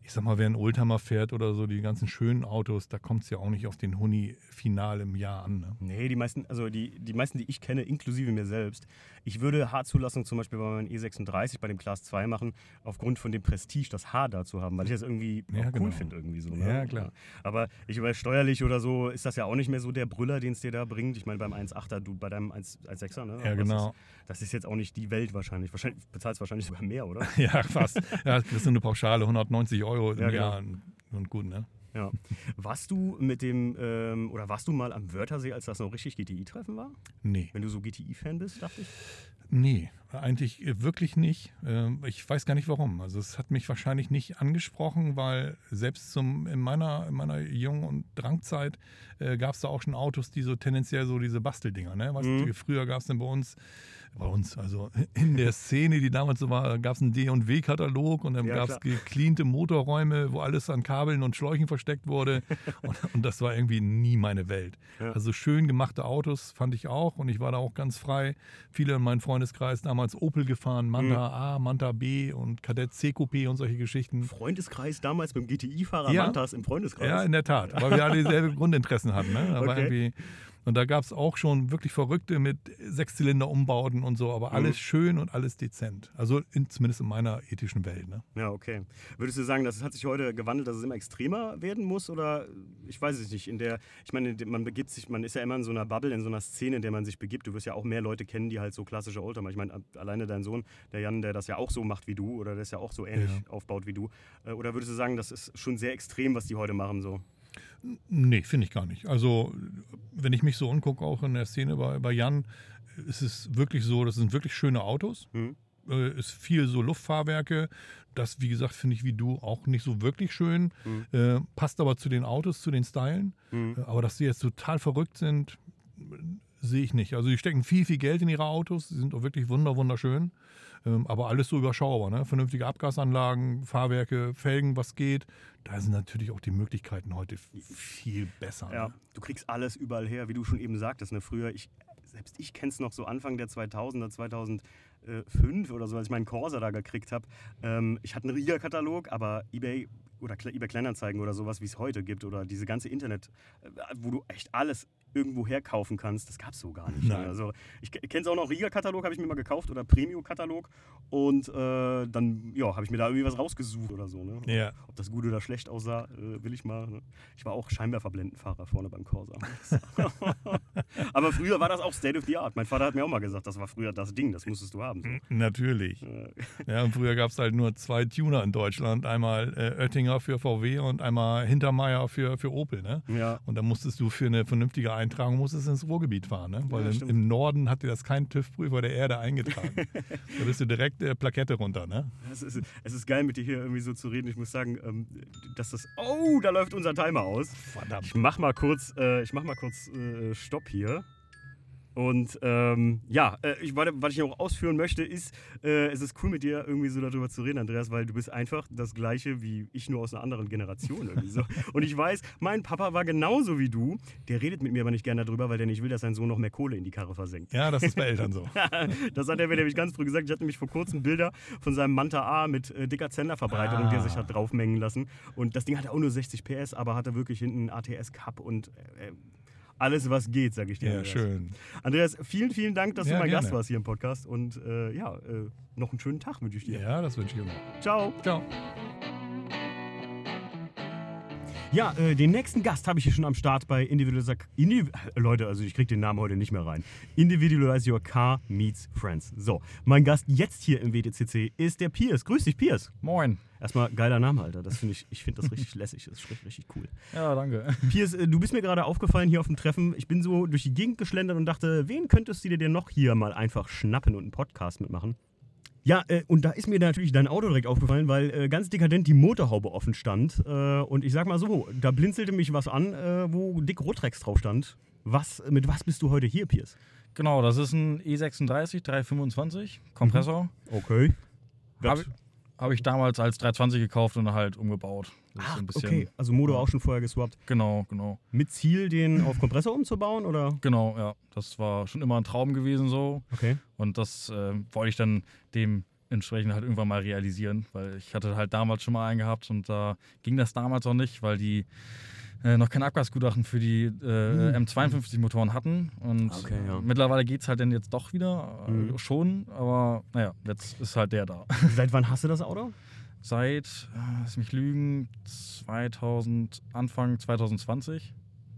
ich sag mal, wer einen Oldtimer fährt oder so, die ganzen schönen Autos, da kommt es ja auch nicht auf den Huni final im Jahr an. Ne? Nee, die meisten, also die, die meisten, die ich kenne, inklusive mir selbst. Ich würde Haarzulassung zum Beispiel bei meinem E36 bei dem Class 2 machen, aufgrund von dem Prestige, das Haar da zu haben, weil ich das irgendwie Ja, cool genau. finde irgendwie so. Ne? Ja, klar. Aber ich weiß, steuerlich oder so ist das ja auch nicht mehr so der Brüller, den es dir da bringt. Ich meine, beim 1,8er, du bei deinem 1 1,6er, ne? Ja, genau. Das ist, das ist jetzt auch nicht die Welt wahrscheinlich. Wahrscheinlich bezahlst du wahrscheinlich sogar mehr, oder? Ja, fast. ja, das ist eine Pauschale, 190 Euro im Ja, genau. Jahr. Und gut, ne? Ja. Warst du mit dem, ähm, oder warst du mal am Wörthersee, als das noch richtig GTI-Treffen war? Nee. Wenn du so GTI-Fan bist, dachte ich. Nee, eigentlich äh, wirklich nicht. Ähm, Ich weiß gar nicht warum. Also es hat mich wahrscheinlich nicht angesprochen, weil selbst zum, in, meiner, in meiner Jung- und Drangzeit äh, gab es da auch schon Autos, die so tendenziell so diese Basteldinger, ne? Was, Mhm. die, früher gab es denn bei uns, bei uns, also in der Szene, die damals so war, gab es einen D&W-Katalog und dann Ja, gab es gecleante Motorräume, wo alles an Kabeln und Schläuchen versteckt wurde. und, und das war irgendwie nie meine Welt. Ja. Also schön gemachte Autos fand ich auch und ich war da auch ganz frei. Viele in meinem Freundeskreis damals Opel gefahren, Manta Mhm. A, Manta B und Kadett C Coupé und solche Geschichten. Freundeskreis damals beim GTI-Fahrer Ja. Mantas im Freundeskreis. Ja, in der Tat, weil wir alle dieselben Grundinteressen hatten. Ne? Da war Okay. irgendwie, und da gab es auch schon wirklich Verrückte mit Sechszylinder-Umbauten und so, aber Mhm. alles schön und alles dezent. Also in, zumindest in meiner ethischen Welt. Ne? Ja, okay. Würdest du sagen, das hat sich heute gewandelt, dass es immer extremer werden muss? Oder ich weiß es nicht. In der, ich meine, man begibt sich, man ist ja immer in so einer Bubble, in so einer Szene, in der man sich begibt. Du wirst ja auch mehr Leute kennen, die halt so klassische Oldtimer. Ich meine, alleine dein Sohn, der Jan, der das ja auch so macht wie du, oder der es ja auch so ähnlich Ja. aufbaut wie du. Äh, Oder würdest du sagen, das ist schon sehr extrem, was die heute machen so? Nee, finde ich gar nicht. Also, wenn ich mich so umgucke, auch in der Szene bei, bei Jan, ist es wirklich so, das sind wirklich schöne Autos. Mhm. Äh, ist viel so Luftfahrwerke. Das, wie gesagt, finde ich wie du auch nicht so wirklich schön. Mhm. Äh, passt aber zu den Autos, zu den Stylen. Mhm. Aber dass sie jetzt total verrückt sind, sehe ich nicht. Also, die stecken viel, viel Geld in ihre Autos. Sie sind auch wirklich wunder, wunderschön. Ähm, aber alles so überschaubar. Ne? Vernünftige Abgasanlagen, Fahrwerke, Felgen, was geht. Da sind natürlich auch die Möglichkeiten heute viel besser. Ja, Ne? du kriegst alles überall her, wie du schon eben sagtest. Ne? Früher, ich, selbst ich kenne es noch so Anfang der 2000er, 2005 oder so, als ich meinen Corsa da gekriegt habe. Ähm, ich hatte einen Riga-Katalog, aber eBay oder eBay Kleinanzeigen oder sowas, wie es heute gibt oder diese ganze Internet, äh, wo du echt alles irgendwo herkaufen kannst, das gab es so gar nicht. Ne? Nein. Also ich kenne es auch noch, Riga-Katalog habe ich mir mal gekauft oder Premium-Katalog und äh, dann ja, habe ich mir da irgendwie was rausgesucht oder so. Ne? Ja. Ob das gut oder schlecht aussah, äh, will ich mal. Ne? Ich war auch Scheinwerferblendenfahrer vorne beim Corsa. Aber früher war das auch State of the Art. Mein Vater hat mir auch mal gesagt, das war früher das Ding, das musstest du haben. So. Natürlich. Ja, und früher gab es halt nur zwei Tuner in Deutschland. Einmal äh, Oettinger für VW und einmal Hintermeier für, für Opel. Ne? ja. Und da musstest du für eine vernünftige Eintragung musstest ins Ruhrgebiet fahren. Ne? Weil Ja, im, Norden hat dir das kein TÜV-Prüfer der Erde eingetragen. da bist du direkt äh, Plakette runter. Ne? Es ist, es ist geil, mit dir hier irgendwie so zu reden. Ich muss sagen, ähm, dass das. Oh, da läuft unser Timer aus. Verdammt. Ich mach mal kurz, äh, ich mach mal kurz äh, Stopp hier. Und ähm, ja, äh, ich, was ich noch ausführen möchte, ist, äh, es ist cool mit dir irgendwie so darüber zu reden, Andreas, weil du bist einfach das Gleiche wie ich, nur aus einer anderen Generation irgendwie so. Und ich weiß, mein Papa war genauso wie du. Der redet mit mir aber nicht gerne darüber, weil der nicht will, dass sein Sohn noch mehr Kohle in die Karre versenkt. Ja, das ist bei Eltern so. Das hat er mir nämlich ganz früh gesagt. Ich hatte nämlich vor kurzem Bilder von seinem Manta A mit äh, dicker Zenderverbreiterung, Ah. die er sich hat draufmengen lassen. Und das Ding hatte auch nur 60 PS, aber hatte wirklich hinten einen ATS Cup und äh, alles, was geht, sage ich dir. Ja, Andreas. schön. Andreas, vielen, vielen Dank, dass Ja, du mein Gast gerne. warst hier im Podcast. Und äh, ja, äh, noch einen schönen Tag wünsche ich dir. Ja, das wünsche ich dir. Ciao. Ciao. Ja, äh, den nächsten Gast habe ich hier schon am Start bei Individualize... Indiv Leute, also ich kriege den Namen heute nicht mehr rein. Individualize Your Car Meets Friends. So, mein Gast jetzt hier im WTCC ist der Piers. Grüß dich, Piers. Moin. Erstmal geiler Name, Alter. Das finde ich, ich finde das richtig lässig. Das ist richtig, richtig cool. Ja, danke. Piers, äh, du bist mir gerade aufgefallen hier auf dem Treffen. Ich bin so durch die Gegend geschlendert und dachte, wen könntest du dir denn noch hier mal einfach schnappen und einen Podcast mitmachen? Ja, äh, und da ist mir natürlich dein Auto direkt aufgefallen, weil äh, ganz dekadent die Motorhaube offen stand. Äh, und ich sag mal so, da blinzelte mich was an, äh, wo dick Rotrex drauf stand. Was, mit was bist du heute hier, Piers? Genau, das ist ein E E36 325 Kompressor. Okay. Habe hab ich damals als 320 gekauft und halt umgebaut. Das Ach, so okay. Also Motor auch schon vorher geswappt. Genau, genau. Mit Ziel, den auf Kompressor umzubauen, oder? Genau, ja. Das war schon immer ein Traum gewesen so. Okay. Und das äh, wollte ich dann dementsprechend halt irgendwann mal realisieren, weil ich hatte halt damals schon mal einen gehabt und da ging das damals auch nicht, weil die äh, noch kein Abgasgutachten für die äh, M52-Motoren hatten. Und Okay, ja. mittlerweile geht es halt dann jetzt doch wieder, äh, Mhm. schon, aber naja, jetzt ist halt der da. Seit wann hast du das Auto? Seit, äh, lass mich lügen, 2000, Anfang 2020,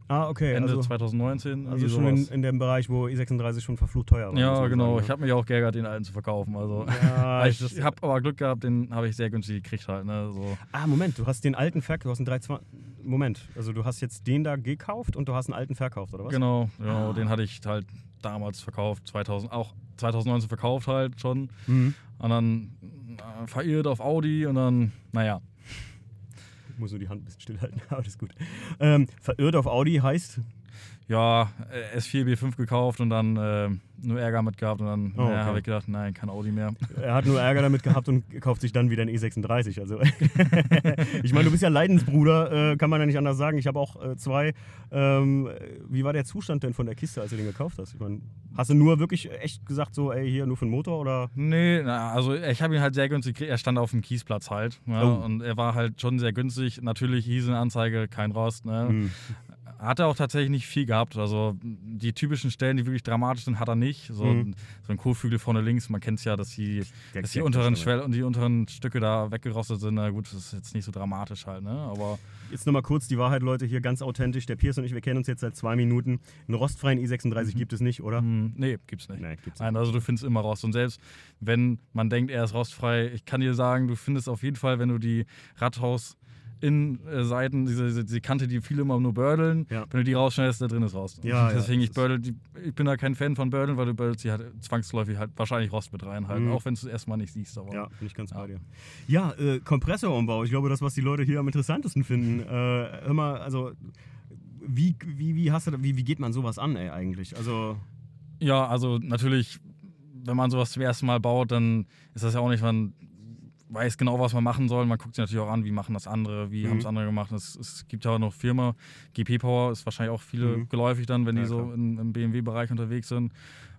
Ah, okay. Ende also, 2019. also schon in, in dem Bereich, wo E36 schon verflucht teuer war. ja, genau. sagen, Ich ne? habe mich auch geärgert, den alten zu verkaufen. Also. Ja, ich das- habe aber Glück gehabt, den habe ich sehr günstig gekriegt halt. Ne? So. Ah, Moment, du hast den alten verkauft, du hast einen 320. Moment, also du hast jetzt den da gekauft und du hast einen alten verkauft, oder was? Genau, genau Ah. den hatte ich halt damals verkauft, 2000, auch 2019 verkauft halt schon. Mhm. Und dann äh, verirrt auf Audi und dann, naja, Ich muss nur die Hand ein bisschen stillhalten, aber das ist gut. Ähm, verirrt auf Audi heißt. Ja, äh, S4, B5 gekauft und dann äh, nur Ärger mit gehabt und dann Oh, okay. habe ich gedacht, nein, kein Audi mehr. Er hat nur Ärger damit gehabt und kauft sich dann wieder einen E36. Also ich meine, du bist ja Leidensbruder, äh, kann man ja nicht anders sagen. Ich habe auch äh, zwei. Ähm, wie war der Zustand denn von der Kiste, als du den gekauft hast? Ich meine, hast du nur wirklich echt gesagt, so, ey, hier nur für den Motor oder? Nee, na, also ich habe ihn halt sehr günstig gekriegt. Er stand auf dem Kiesplatz halt. Ja, Oh. Und er war halt schon sehr günstig. Natürlich hieß in der Anzeige kein Rost. Ne? Hm. Hat er auch tatsächlich nicht viel gehabt. Also die typischen Stellen, die wirklich dramatisch sind, hat er nicht. So, Mhm. so ein Kotflügel vorne links, man kennt es ja, dass die, Der- dass die unteren Kiste, Schwell und die unteren Stücke da weggerostet sind. Na gut, das ist jetzt nicht so dramatisch halt, ne? Aber Jetzt nochmal kurz die Wahrheit, Leute, hier ganz authentisch. Der Piers und ich, wir kennen uns jetzt seit zwei Minuten. Einen rostfreien E36 gibt es nicht, oder? hm, nee, gibt's nicht. Nee, gibt's Nein, also du findest immer Rost. Und selbst wenn man denkt, er ist rostfrei, ich kann dir sagen, du findest auf jeden Fall, wenn du die Rathaus Innenseiten, diese, diese, diese Kante, die viele immer nur bördeln, Ja. wenn du die rausschneidest, da drin ist Rost. Ja, ja, Deswegen, das ich bördel die, ich bin da kein Fan von Bördeln, weil du bördelst die halt zwangsläufig halt wahrscheinlich Rost mit rein halt, Mhm. auch wenn du es erstmal nicht siehst. Aber Ja, bin ich ganz Ja. bei dir. Ja, äh, Kompressorumbau. Ich glaube, das, was die Leute hier am interessantesten finden. Äh, mal, also, wie, wie, wie, hast du, wie, wie geht man sowas an, ey, eigentlich? Also, Ja, also natürlich, wenn man sowas zum ersten Mal baut, dann ist das ja auch nicht, man weiß genau, was man machen soll. Man guckt sich natürlich auch an, wie machen das andere, wie Mhm. haben es andere gemacht. Es, es gibt ja auch noch Firma, GP Power ist wahrscheinlich auch viele Mhm. geläufig dann, wenn Ja, die so in, im BMW-Bereich unterwegs sind.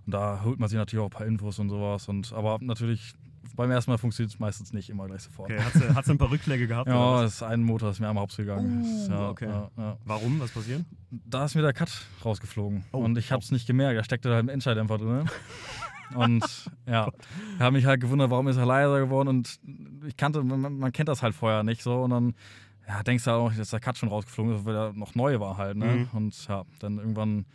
Und da holt man sich natürlich auch ein paar Infos und sowas. Und, aber natürlich, beim ersten Mal funktioniert es meistens nicht immer gleich sofort. okay, hast du ein paar Rückschläge gehabt? Ja, das ist ein Motor, ist mir einmal hops gegangen. Uh, ja, okay. ja, ja. Warum? Was passiert? Da ist mir der Cut rausgeflogen. Oh, und ich habe es oh. nicht gemerkt. Da steckte halt ein Endschalldämpfer drin. und ja, habe mich halt gewundert, warum ist er leiser geworden. Und ich kannte, man, man kennt das halt vorher nicht so. Und dann ja, denkst du halt auch, dass der Cut schon rausgeflogen ist, weil er noch neu war halt. Ne? Mhm. Und ja, dann irgendwann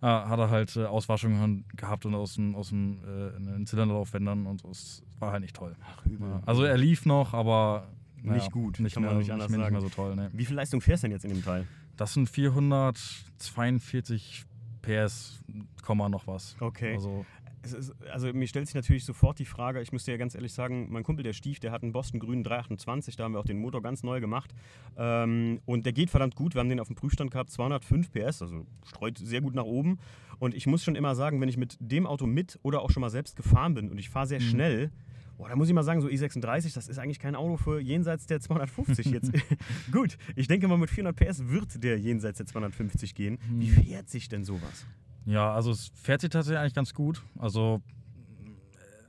ja, hat er halt äh, Auswaschungen gehabt und aus dem, aus dem äh, in Zylinderlaufwändern und so. Es war halt nicht toll. Ach, übel. Ja, also er lief noch, aber naja, Nicht gut, Nicht kann man mehr, nicht anders sagen. nicht mehr so toll. Ne. Wie viel Leistung fährst du denn jetzt in dem Teil? Das sind 442 PS, Komma noch was. Okay. Also, ist, also mir stellt sich natürlich sofort die Frage, ich muss dir ja ganz ehrlich sagen, mein Kumpel, der Stief, der hat einen Boston Grünen 328, da haben wir auch den Motor ganz neu gemacht. Ähm, und der geht verdammt gut, wir haben den auf dem Prüfstand gehabt, 205 PS, also streut sehr gut nach oben. Und ich muss schon immer sagen, wenn ich mit dem Auto mit oder auch schon mal selbst gefahren bin und ich fahre sehr Mhm. schnell, Boah, da muss ich mal sagen, so E36, das ist eigentlich kein Auto für jenseits der 250 jetzt. Gut, ich denke mal, mit 400 PS wird der jenseits der 250 gehen. Wie Mhm. fährt sich denn sowas? Ja, also es fährt sich tatsächlich eigentlich ganz gut. Also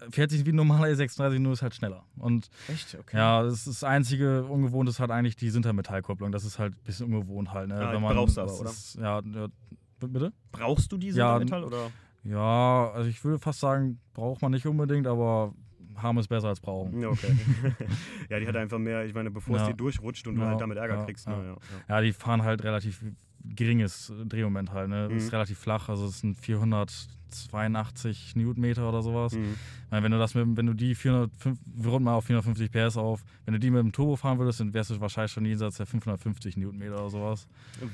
äh, fährt sich wie ein normaler E36, nur ist halt schneller. Und Echt? Okay. ja, das, ist das einzige Ungewohnte ist halt eigentlich die Sintermetallkupplung. Das ist halt ein bisschen ungewohnt halt. Ne? Ah, brauchst du aber, oder? Ist, ja, ja, bitte? Brauchst du diese Ja, Metall oder? Ja, also ich würde fast sagen, braucht man nicht unbedingt, aber haben ist besser als brauchen. Ja, okay. ja, die hat einfach mehr, ich meine, bevor es Ja. dir durchrutscht und du Ja, halt damit Ärger ja, kriegst. ja. Ne? Ja, ja. Ja, die fahren halt relativ geringes Drehmoment halt. Ne? Mhm. Ist relativ flach, also es sind 482 Newtonmeter oder sowas. Mhm. Meine, wenn du das mit, wenn du die 405, wir runden mal auf 450 PS auf, wenn du die mit dem Turbo fahren würdest, dann wärst du wahrscheinlich schon jenseits der 550 Newtonmeter oder sowas.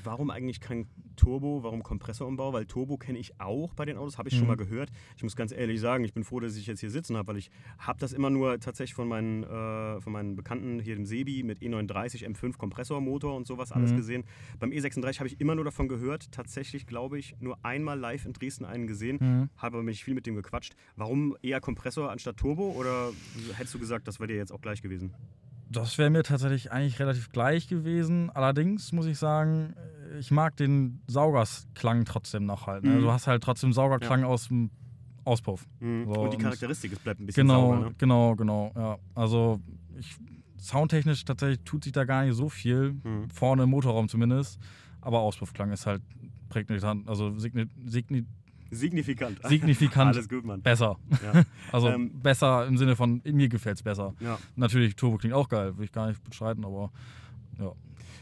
Warum eigentlich kein Turbo? Warum Kompressorumbau? Weil Turbo kenne ich auch bei den Autos, habe ich schon Mhm. mal gehört. Ich muss ganz ehrlich sagen, ich bin froh, dass ich jetzt hier sitzen habe, weil ich habe das immer nur tatsächlich von meinen, äh, von meinen Bekannten hier dem Sebi mit E39 M5 Kompressormotor und sowas alles Mhm. gesehen. Beim E36 habe ich immer nur davon gehört. Tatsächlich glaube ich nur einmal live in Dresden einen gesehen, Mhm. habe mich viel mit dem gequatscht. Warum eher Kompressor anstatt Turbo? Oder hättest du gesagt, das wäre dir jetzt auch gleich gewesen? Das wäre mir tatsächlich eigentlich relativ gleich gewesen. Allerdings muss ich sagen, ich mag den Saugersklang trotzdem noch halt. Ne? Mhm. Du hast halt trotzdem Saugerklang aus dem Auspuff. Mhm. So, und die Charakteristik, es bleibt ein bisschen Genau, sauber. Ne? genau, genau. Ja. Also ich, soundtechnisch tatsächlich tut sich da gar nicht so viel. Mhm. Vorne im Motorraum zumindest. Aber Auspuffklang ist halt prägnant, also signi signi Signifikant. signifikant Alles gut, Mann. besser. Ja. Also Ähm, besser im Sinne von, mir gefällt es besser. ja. Natürlich, Turbo klingt auch geil, will ich gar nicht bestreiten, aber ja.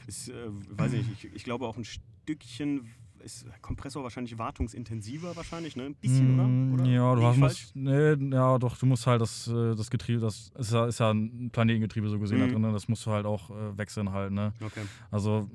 Ist, äh, weiß ich nicht, ich, ich glaube auch ein Stückchen ist Kompressor wahrscheinlich wartungsintensiver wahrscheinlich, ne? Ein bisschen, Mm, oder? oder? Ja, du hast, musst, nee, ja, doch, du musst halt das, äh, das Getriebe, das ist ja, ist ja ein Planetengetriebe so gesehen Mhm. da drin, ne? das musst du halt auch äh, wechseln halt, ne? Okay. Also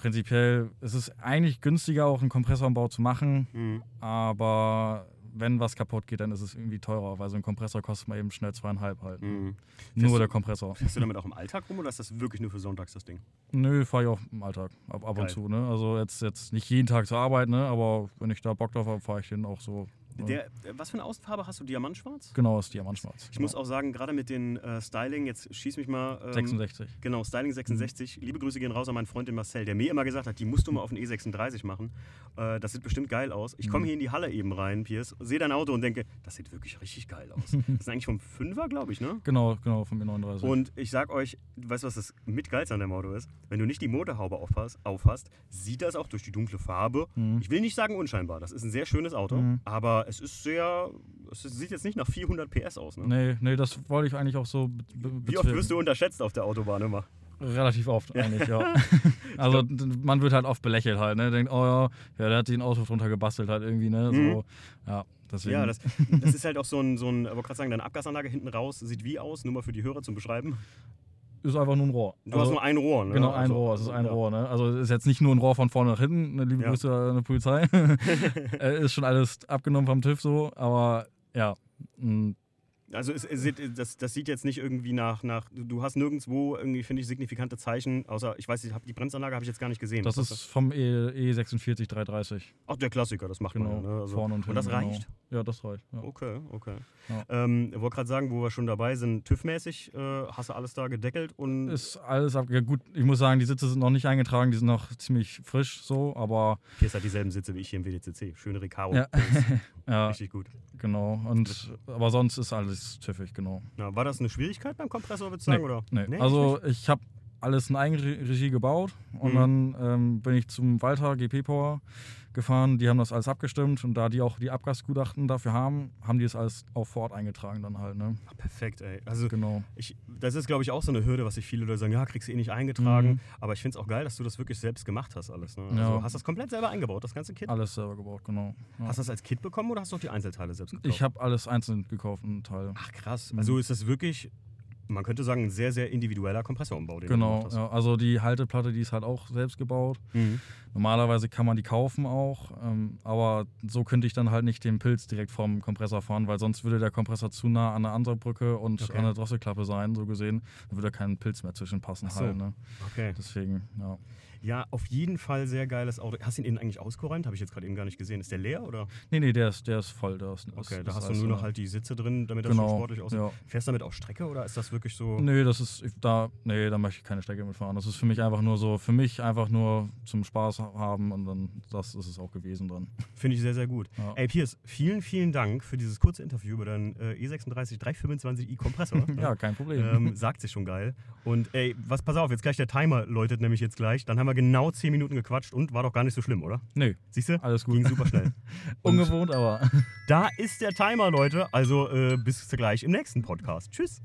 prinzipiell ist es eigentlich günstiger, auch einen Kompressorumbau zu machen, Mhm. aber wenn was kaputt geht, dann ist es irgendwie teurer, weil so ein Kompressor kostet mal eben schnell zweieinhalb halt. Mhm. Nur du- der Kompressor. Fährst du damit auch im Alltag rum oder ist das wirklich nur für sonntags das Ding? Nö, fahre ich auch im Alltag, ab, ab und zu, ne? Also jetzt, jetzt nicht jeden Tag zur Arbeit, ne? Aber wenn ich da Bock drauf habe, fahre ich den auch so. Der, äh, was für eine Außenfarbe hast du? Diamantschwarz? Genau, ist Diamantschwarz. Ich muss auch sagen, gerade mit den äh, Styling, jetzt schieß mich mal. Ähm, 66. Genau, Styling 66. Liebe Grüße gehen raus an meinen Freund den Marcel, der mir immer gesagt hat, die musst du mal auf den E36 machen. Äh, das sieht bestimmt geil aus. Ich komme Mhm. hier in die Halle eben rein, Piers, sehe dein Auto und denke, das sieht wirklich richtig geil aus. das ist eigentlich vom 5er, glaube ich, ne? Genau, genau, von mir 39. Und ich sag euch, weißt du, was das mitgeilste an dem Auto ist? Wenn du nicht die Motorhaube aufhast, aufhast sieht das auch durch die dunkle Farbe. Mhm. Ich will nicht sagen unscheinbar, das ist ein sehr schönes Auto, Mhm. aber es ist sehr, es sieht jetzt nicht nach 400 PS aus. Ne? Nee, nee, das wollte ich eigentlich auch so Wie oft wirst du unterschätzt auf der Autobahn immer? Relativ oft eigentlich, ja. also man wird halt oft belächelt halt, ne? Denkt, oh ja, ja, der hat sich einen Auspuff drunter gebastelt halt irgendwie, ne? So, Mhm. ja, deswegen. Ja, das, das ist halt auch so ein, so ein, ich wollte gerade sagen, deine Abgasanlage hinten raus sieht wie aus, nur mal für die Hörer zum Beschreiben. Ist einfach nur ein Rohr. Du hast nur ein Rohr, ne? Genau, ein Also, Rohr, es ist ein ja. Rohr, ne? Also es ist jetzt nicht nur ein Rohr von vorne nach hinten, ne, liebe Ja. Grüße an die Polizei. Äh, ist schon alles abgenommen vom TÜV so, aber ja. Also es, es, das, das sieht jetzt nicht irgendwie nach, nach du hast nirgendwo irgendwie, finde ich, signifikante Zeichen, außer, ich weiß nicht, die Bremsanlage habe ich jetzt gar nicht gesehen. Das ist vom E, E46 330. Ach, der Klassiker, das macht Genau, man ja. Ne? Also, vorne und und das hinten, reicht? Genau. Ja, das reicht. Ja. Okay, okay. Ja. Ähm, ich wollte gerade sagen, wo wir schon dabei sind, TÜV-mäßig äh, hast du alles da gedeckelt und Ist alles ab. Ja, gut, ich muss sagen, die Sitze sind noch nicht eingetragen, die sind noch ziemlich frisch so, aber hier ist halt dieselben Sitze wie ich hier im WDCC. Schöne Recaro. Ja. ja, Richtig gut. genau. Und aber sonst ist alles tüffig, genau. Na, war das eine Schwierigkeit beim Kompressor, würdest du sagen? Oder? Nee. Nee, also ich habe alles in Eigenregie gebaut und Mhm. dann ähm, bin ich zum Walter GP Power gefahren. Die haben das alles abgestimmt und da die auch die Abgasgutachten dafür haben, haben die es alles auch vor Ort eingetragen dann halt. Ne? Ach, perfekt, ey. Also Genau. ich, das ist, glaube ich, auch so eine Hürde, was sich viele Leute sagen, ja, kriegst du eh nicht eingetragen. Mhm. Aber ich finde es auch geil, dass du das wirklich selbst gemacht hast alles. Ne? Ja. Also hast das komplett selber eingebaut, das ganze Kit? Alles selber gebaut, genau. Ja. Hast du das als Kit bekommen oder hast du auch die Einzelteile selbst gekauft? Ich habe alles einzeln gekauft, einen Teil. Ach krass. Mhm. Also ist das wirklich, man könnte sagen, ein sehr, sehr individueller Kompressorumbau, den Genau, ja, also die Halteplatte, die ist halt auch selbst gebaut. Mhm. Normalerweise kann man die kaufen auch, ähm, aber so könnte ich dann halt nicht den Pilz direkt vom Kompressor fahren, weil sonst würde der Kompressor zu nah an der Ansaugbrücke und Okay. an der Drosselklappe sein, so gesehen. Dann würde kein Pilz mehr zwischenpassen Ach so. halt. Ne? Okay. Deswegen, ja. Ja, auf jeden Fall sehr geiles Auto. Hast du ihn innen eigentlich ausgeräumt? Habe ich jetzt gerade eben gar nicht gesehen. Ist der leer oder? Nee, nee, der ist, der ist voll. Der ist, Okay, ist, da hast du nur noch halt die Sitze drin, damit das schon Genau, sportlich aussieht. ja. Fährst du damit auf Strecke oder ist das wirklich so? Nee, das ist, da, nee, da möchte ich keine Strecke mitfahren. Das ist für mich einfach nur so, für mich einfach nur zum Spaß haben und dann, das ist es auch gewesen dann. Finde ich sehr, sehr gut. Ja. Ey, Piers, vielen, vielen Dank für dieses kurze Interview über deinen äh, E36 325i Kompressor. Ja, kein Problem. ähm, sagt sich schon geil. Und ey, was, pass auf, jetzt gleich der Timer läutet nämlich jetzt gleich. Dann haben wir wir genau 10 Minuten gequatscht und war doch gar nicht so schlimm, oder? Nö, Siehst du? alles gut. Ging super schnell. Ungewohnt, aber. da ist der Timer, Leute. Also äh, bis gleich im nächsten Podcast. Tschüss.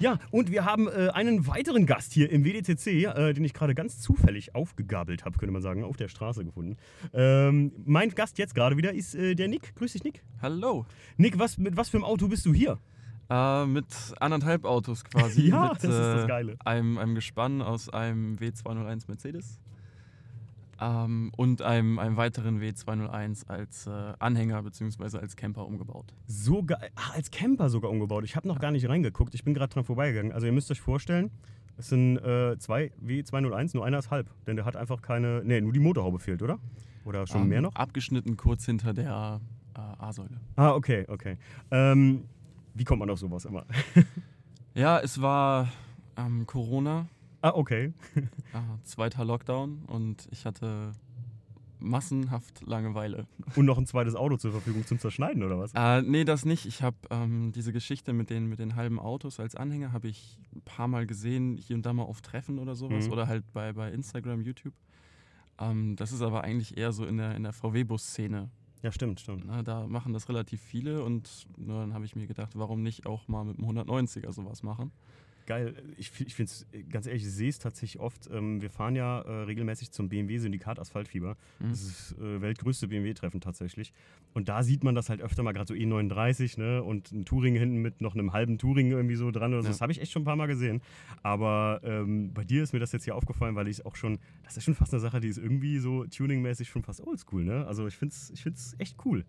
Ja, und wir haben äh, einen weiteren Gast hier im WDCC, äh, den ich gerade ganz zufällig aufgegabelt habe, könnte man sagen, auf der Straße gefunden. Ähm, mein Gast jetzt gerade wieder ist äh, der Nick. Grüß dich, Nick. Hallo. Nick, was, mit was für einem Auto bist du hier? Äh, mit anderthalb Autos quasi. Ja, mit, das ist das äh, Geile. Einem, einem Gespann aus einem W201 Mercedes ähm, und einem, einem weiteren W201 als äh, Anhänger bzw. als Camper umgebaut. So geil. Ach, als Camper sogar umgebaut. Ich habe noch gar nicht reingeguckt. Ich bin gerade dran vorbeigegangen. Also ihr müsst euch vorstellen, es sind äh, zwei W201, nur einer ist halb. Denn der hat einfach keine. Nee, nur die Motorhaube fehlt, oder? Oder schon Ähm, mehr noch? Abgeschnitten kurz hinter der äh, A-Säule. Ah, okay, okay. Ähm, wie kommt man auf sowas immer? Ja, es war ähm, Corona, ah, okay. äh, zweiter Lockdown und ich hatte massenhaft Langeweile. Und noch ein zweites Auto zur Verfügung zum Zerschneiden, oder was? Äh, nee, das nicht. Ich habe ähm, diese Geschichte mit den, mit den halben Autos als Anhänger habe ich ein paar Mal gesehen, hier und da mal auf Treffen oder sowas Mhm. oder halt bei, bei Instagram, YouTube. Ähm, das ist aber eigentlich eher so in der, in der VW-Bus-Szene. Ja, stimmt, stimmt. Ne? Da machen das relativ viele und nur dann habe ich mir gedacht, warum nicht auch mal mit dem 190er sowas machen. Geil. Ich, ich finde es, ganz ehrlich, ich sehe es tatsächlich oft. Ähm, wir fahren ja äh, regelmäßig zum BMW-Syndikat Asphaltfieber. Mhm. Das ist äh, weltgrößte BMW-Treffen tatsächlich. Und da sieht man das halt öfter mal, gerade so E39, ne? Und ein Touring hinten mit noch einem halben Touring irgendwie so dran. Oder so. Ja. Das habe ich echt schon ein paar Mal gesehen. Aber ähm, bei dir ist mir das jetzt hier aufgefallen, weil ich es auch schon, das ist schon fast eine Sache, die ist irgendwie so tuningmäßig schon fast oldschool, ne? Also ich finde es ich find's echt cool.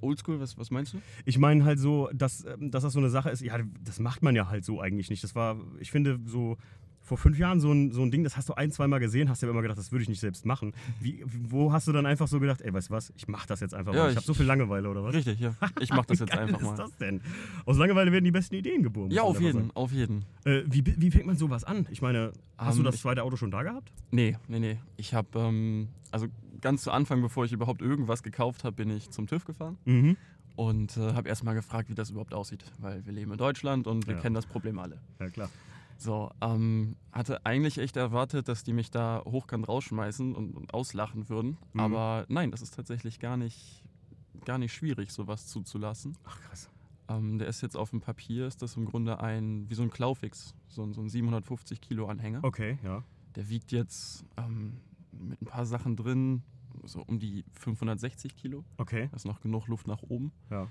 Oldschool, was, was meinst du? Ich meine halt so, dass, ähm, dass das so eine Sache ist, ja, das macht man ja halt so eigentlich nicht. Das war, ich finde, so vor fünf Jahren so ein, so ein Ding, das hast du ein, zwei Mal gesehen, hast dir aber immer gedacht, das würde ich nicht selbst machen. Wie, wo hast du dann einfach so gedacht, ey, weißt du was, ich mach das jetzt einfach Ja, mal. Ich ich- habe so viel Langeweile oder was? Richtig, ja. Ich mache das jetzt einfach ist mal. das denn? Aus Langeweile werden die besten Ideen geboren. Ja, auf jeden, auf jeden. Äh, wie, wie fängt man sowas an? Ich meine, hast du Ähm, das zweite Auto schon da gehabt? Nee, nee, nee. Ich habe, ähm, also ganz zu Anfang, bevor ich überhaupt irgendwas gekauft habe, bin ich zum TÜV gefahren Mhm. und äh, habe erstmal gefragt, wie das überhaupt aussieht, weil wir leben in Deutschland und wir Ja. kennen das Problem alle. Ja, klar. So, ähm, hatte eigentlich echt erwartet, dass die mich da hochkant rausschmeißen und, und auslachen würden, Mhm. aber nein, das ist tatsächlich gar nicht, gar nicht schwierig, sowas zuzulassen. Ach, krass. Ähm, der ist jetzt auf dem Papier, ist das im Grunde ein, wie so ein Klaufix, so, ein- so ein 750 Kilo Anhänger. Okay, ja. Der wiegt jetzt ähm, mit ein paar Sachen drin so um die 560 Kilo. Okay, Da ist noch genug Luft nach oben. ja.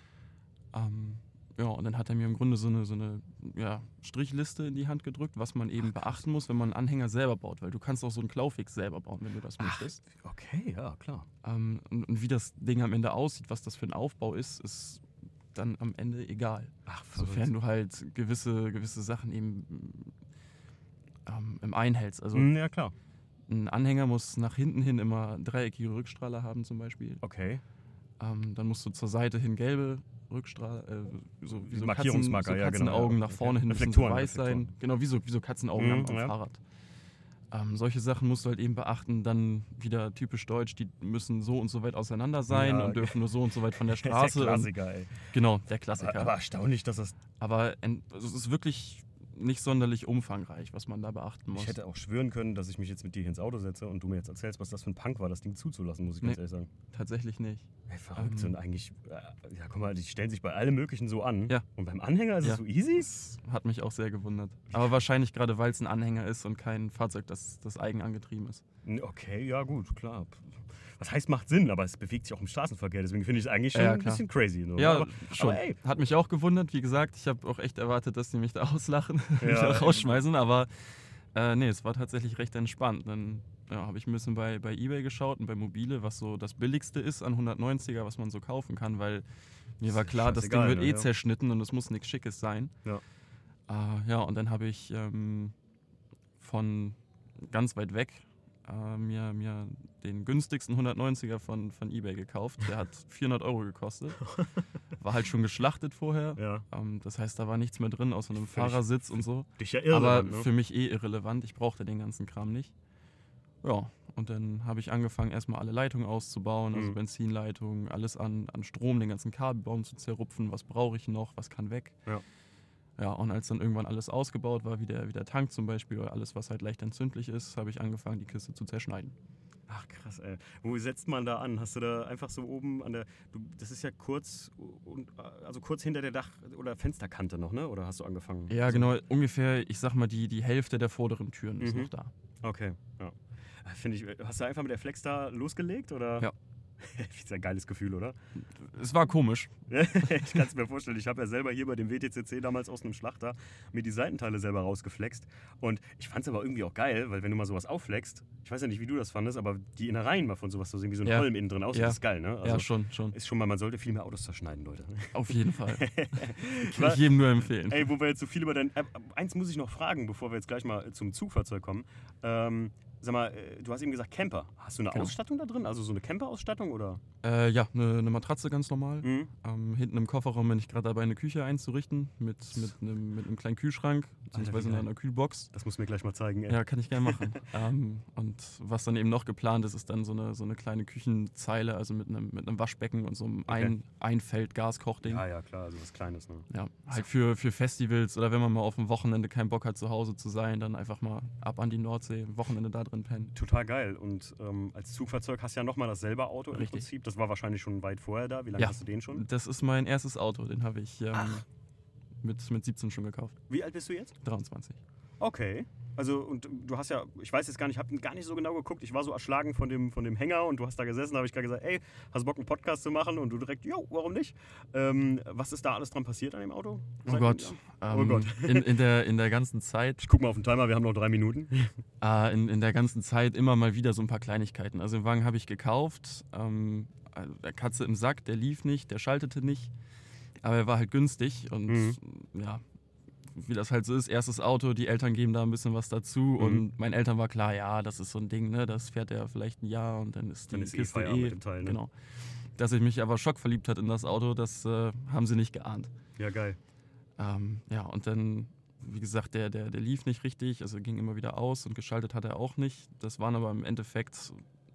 Ähm, ja, und dann hat er mir im Grunde so eine, so eine ja, Strichliste in die Hand gedrückt, was man eben beachten muss, wenn man einen Anhänger selber baut. Weil du kannst auch so einen Klaufix selber bauen, wenn du das Ach, möchtest. okay, ja, klar. Ähm, und, und wie das Ding am Ende aussieht, was das für ein Aufbau ist, ist dann am Ende egal. Ach, Sofern du halt gewisse, gewisse Sachen eben ähm, im einhältst. Also Mm, Ja, klar. Ein Anhänger muss nach hinten hin immer dreieckige Rückstrahler haben zum Beispiel. Okay. Ähm, dann musst du zur Seite hin gelbe Rückstrahler, äh, so wie so Markierungsmarker, Katzen, so ja, genau, Katzenaugen ja. nach vorne hin müssen so weiß sein. Genau, wie so, wie so Katzenaugen Mhm, am, ja. Fahrrad. Ähm, solche Sachen musst du halt eben beachten. Dann wieder typisch deutsch, die müssen so und so weit auseinander sein Ja, und dürfen nur so und so weit von der Das ist Straße. der Klassiker, ey. genau, der Aber, Klassiker. aber erstaunlich, dass das Aber also es ist wirklich nicht sonderlich umfangreich, was man da beachten muss. Ich hätte auch schwören können, dass ich mich jetzt mit dir hier ins Auto setze und du mir jetzt erzählst, was das für ein Punk war, das Ding zuzulassen, muss ich ganz Nee. ehrlich sagen. Tatsächlich nicht. Ey, verrückt. Ähm. und eigentlich, äh, ja, guck mal, die stellen sich bei allem Möglichen so an. Ja. Und beim Anhänger ist Ja. es so easy? Das hat mich auch sehr gewundert. Aber wahrscheinlich gerade, weil es ein Anhänger ist und kein Fahrzeug, das, das eigen angetrieben ist. Okay, ja, gut, klar. Was heißt, macht Sinn, aber es bewegt sich auch im Straßenverkehr, deswegen finde ich es eigentlich schon Ja, ein bisschen crazy. So. Ja, aber, schon. aber ey, Hat mich auch gewundert. Wie gesagt, ich habe auch echt erwartet, dass die mich da auslachen, mich Ja, da rausschmeißen. Aber äh, nee, es war tatsächlich recht entspannt. Dann ja, habe ich ein bisschen bei, bei Ebay geschaut und bei Mobile, was so das Billigste ist an 190er, was man so kaufen kann, weil mir war klar, das Ding scheißegal, wird ne, eh ja. zerschnitten und es muss nichts Schickes sein. Ja. Äh, ja, und dann habe ich ähm, von ganz weit weg äh, mir, mir den günstigsten 190er von, von Ebay gekauft. Der hat 400 Euro gekostet. War halt schon geschlachtet vorher. ja, Ähm, das heißt, da war nichts mehr drin, außer einem Völlig Fahrersitz und so. dich ja. Aber ne? für mich eh irrelevant. Ich brauchte den ganzen Kram nicht. Ja, und dann habe ich angefangen, erstmal alle Leitungen auszubauen, also Mhm. Benzinleitungen, alles an, an Strom, den ganzen Kabelbaum zu zerrupfen. Was brauche ich noch? Was kann weg? Ja. Ja, und als dann irgendwann alles ausgebaut war, wie der, wie der Tank zum Beispiel oder alles, was halt leicht entzündlich ist, habe ich angefangen, die Kiste zu zerschneiden. Ach krass, ey. Wo setzt man da an? Hast du da einfach so oben an der. Du, das ist ja kurz also kurz hinter der Dach- oder Fensterkante noch, ne? Oder hast du angefangen? Ja, genau, ungefähr, ich sag mal, die, die Hälfte der vorderen Türen ist Mhm. noch da. Okay, ja. Finde ich. Hast du einfach mit der Flex da losgelegt oder? Ja. ist ein geiles Gefühl, oder? Es war komisch. ich kann es mir vorstellen. Ich habe ja selber hier bei dem WTCC damals aus einem Schlachter mir die Seitenteile selber rausgeflext. Und ich fand es aber irgendwie auch geil, weil wenn du mal sowas aufflext, ich weiß ja nicht, wie du das fandest, aber die Innereien mal von sowas zu sehen, wie so ein Ja. Holm innen drin aussieht, Ja. ist geil, ne? Also ja, schon, schon. Ist schon mal, man sollte viel mehr Autos zerschneiden, Leute. Auf jeden Fall. Kann ich jedem nur empfehlen. Ey, wo wir jetzt so viel über dein. Äh, eins muss ich noch fragen, bevor wir jetzt gleich mal zum Zugfahrzeug kommen. Ähm, sag mal, äh, du hast eben gesagt Camper. Hast du eine Genau. Ausstattung da drin? Also so eine Camper-Ausstattung oder? Äh, ja, eine, eine Matratze ganz normal. Mhm. Ähm, hinten im Kofferraum bin ich gerade dabei, eine Küche einzurichten mit, mit, einem, mit einem kleinen Kühlschrank, beziehungsweise geil. einer Kühlbox. Das muss mir gleich mal zeigen. Ey. Ja, kann ich gerne machen. ähm, und was dann eben noch geplant ist, ist dann so eine, so eine kleine Küchenzeile, also mit einem, mit einem Waschbecken und so einem ein, Einfeld-Gaskochding. ja, ja, klar, also was Kleines. Ne? Ja, halt für, für Festivals oder wenn man mal auf dem Wochenende keinen Bock hat, zu Hause zu sein, dann einfach mal ab an die Nordsee, Wochenende da drin pennen. Total geil. Und ähm, als Zugfahrzeug hast du ja nochmal dasselbe Auto im Richtig. Prinzip. Das war wahrscheinlich schon weit vorher da. Wie lange Ja. hast du den schon? Das ist mein erstes Auto, den habe ich ähm, Ach. Mit, mit 17 schon gekauft. Wie alt bist du jetzt? 23. Okay. Also, und du hast ja, ich weiß jetzt gar nicht, ich habe gar nicht so genau geguckt. Ich war so erschlagen von dem, von dem Hänger und du hast da gesessen, da habe ich gerade gesagt, ey, hast du Bock, einen Podcast zu machen? Und du direkt, jo, warum nicht? Ähm, was ist da alles dran passiert an dem Auto? Oh Gott. Oh Ähm, Gott. In, in, der, in der ganzen Zeit Ich guck mal auf den Timer, wir haben noch drei Minuten. Äh, in, in der ganzen Zeit immer mal wieder so ein paar Kleinigkeiten. Also den Wagen habe ich gekauft. Ähm, also der Katze im Sack, der lief nicht, der schaltete nicht. Aber er war halt günstig und Mhm. ja, wie das halt so ist, erstes Auto, die Eltern geben da ein bisschen was dazu Mhm. und meinen Eltern war klar, ja, das ist so ein Ding, ne, das fährt er vielleicht ein Jahr und dann ist die Dann ist eh Kiste Feierabend eh, mit dem Teil, ne? genau. Dass ich mich aber schockverliebt hat in das Auto, das äh, haben sie nicht geahnt. Ja, geil. Ähm, ja, und dann, wie gesagt, der, der, der lief nicht richtig, also ging immer wieder aus und geschaltet hat er auch nicht. Das waren aber im Endeffekt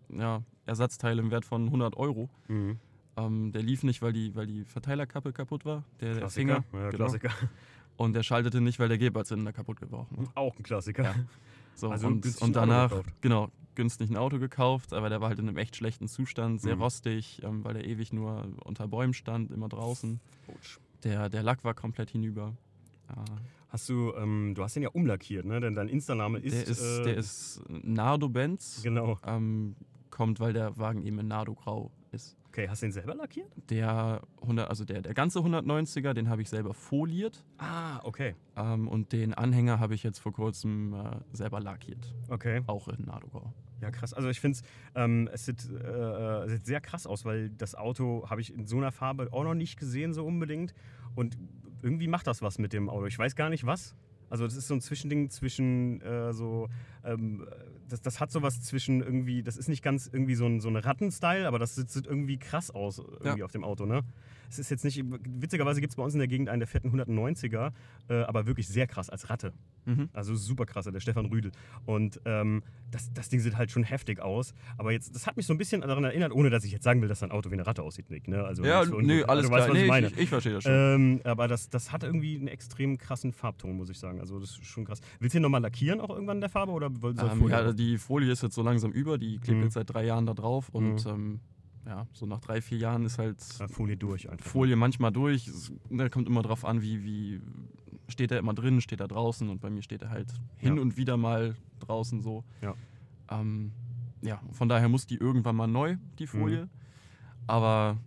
ja, Ersatzteile im Wert von 100 Euro. Mhm. Ähm, der lief nicht, weil die, weil die Verteilerkappe kaputt war, der, der Klassiker. Finger. Ja, genau. Klassiker. Und der schaltete nicht, weil der Geberzylinder kaputt war. Ne? Auch ein Klassiker. Ja. So, Also und, und danach, genau, günstig ein Auto gekauft, aber der war halt in einem echt schlechten Zustand, sehr Mhm. rostig, ähm, weil der ewig nur unter Bäumen stand, immer draußen. Der, der Lack war komplett hinüber. Äh, Hast du, ähm, du hast den ja umlackiert, ne? Denn dein Insta-Name ist. der, ist, äh, der ist Nardo-Benz. Genau. Ähm, kommt, weil der Wagen eben in Nardo-Grau ist. Okay, hast du den selber lackiert? Der 100, also der, der ganze 190er, den habe ich selber foliert. Ah, okay. Ähm, und den Anhänger habe ich jetzt vor kurzem äh, selber lackiert. Okay. Auch in Nardo-Grau. Ja, krass. Also ich finde ähm, es sieht, äh, es sieht sehr krass aus, weil das Auto habe ich in so einer Farbe auch noch nicht gesehen, so unbedingt. Und irgendwie macht das was mit dem Auto. Ich weiß gar nicht was. Also das ist so ein Zwischending zwischen äh, so, ähm, das, das hat sowas zwischen irgendwie, das ist nicht ganz irgendwie so ein, so ein Ratten-Style, aber das sieht, sieht irgendwie krass aus irgendwie auf dem Auto, ne? Es ist jetzt nicht, witzigerweise gibt es bei uns in der Gegend einen der fetten 190er, äh, aber wirklich sehr krass als Ratte. Mhm. Also super krasser, der Stefan Rüdel. Und ähm, das, das Ding sieht halt schon heftig aus. Aber jetzt, das hat mich so ein bisschen daran erinnert, ohne dass ich jetzt sagen will, dass dein Auto wie eine Ratte aussieht, Nick. Ne? Also Ja, nö, ungut. alles also, klar. Weißt, nee, ich meine. ich, ich verstehe das schon. Ähm, aber das, das hat irgendwie einen extrem krassen Farbton, muss ich sagen. Also das ist schon krass. Willst du den nochmal lackieren auch irgendwann in der Farbe oder soll Ähm, Folie ja, die Folie ist jetzt so langsam über, die klebt Mhm. jetzt seit drei Jahren da drauf und Mhm. ähm, ja, so nach drei, vier Jahren ist halt Folie durch einfach. Folie manchmal durch. Es ne, kommt immer drauf an, wie, wie steht er immer drin, steht er draußen und bei mir steht er halt hin Ja. und wieder mal draußen so. Ja. Ähm, ja, von daher muss die irgendwann mal neu, die Mhm. Folie. Aber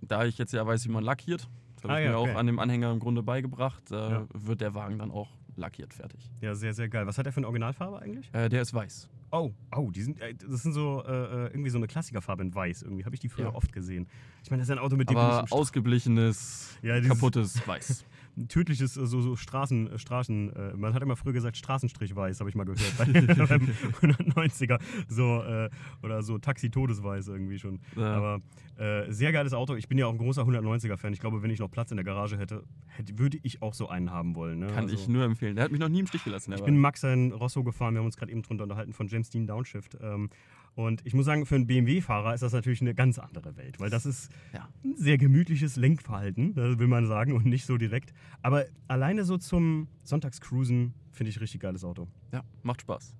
da ich jetzt ja weiß, wie man lackiert, das habe Ah ich ja, mir okay. auch an dem Anhänger im Grunde beigebracht, äh, Ja. wird der Wagen dann auch lackiert fertig. Ja, sehr, sehr geil. Was hat der für eine Originalfarbe eigentlich? Äh, der ist weiß. Oh, oh, die sind, äh, das sind so äh, äh, irgendwie so eine Klassikerfarbe in Weiß. Irgendwie habe ich die früher Ja. oft gesehen. Ich meine, das ist ein Auto mit dem ausgeblichenes, Ja, kaputtes Weiß. ein tödliches äh, so, so Straßen, äh, Straßen äh, man hat immer früher gesagt Straßenstrich weiß, habe ich mal gehört. Bei, beim 190er. So, äh, oder so Taxi-Todesweiß irgendwie schon. Ja. Aber äh, sehr geiles Auto. Ich bin ja auch ein großer 190er-Fan. Ich glaube, wenn ich noch Platz in der Garage hätte, hätte würde ich auch so einen haben wollen. Ne? Kann Also, ich nur empfehlen. Der hat mich noch nie im Stich gelassen. Ich bin Max in Rosso gefahren, wir haben uns gerade eben drunter unterhalten von James Dean Downshift. Ähm, Und ich muss sagen, für einen BMW-Fahrer ist das natürlich eine ganz andere Welt, weil das ist Ja. ein sehr gemütliches Lenkverhalten, äh, will man sagen, und nicht so direkt. Aber alleine so zum Sonntagscruisen finde ich ein richtig geiles Auto. Ja, macht Spaß.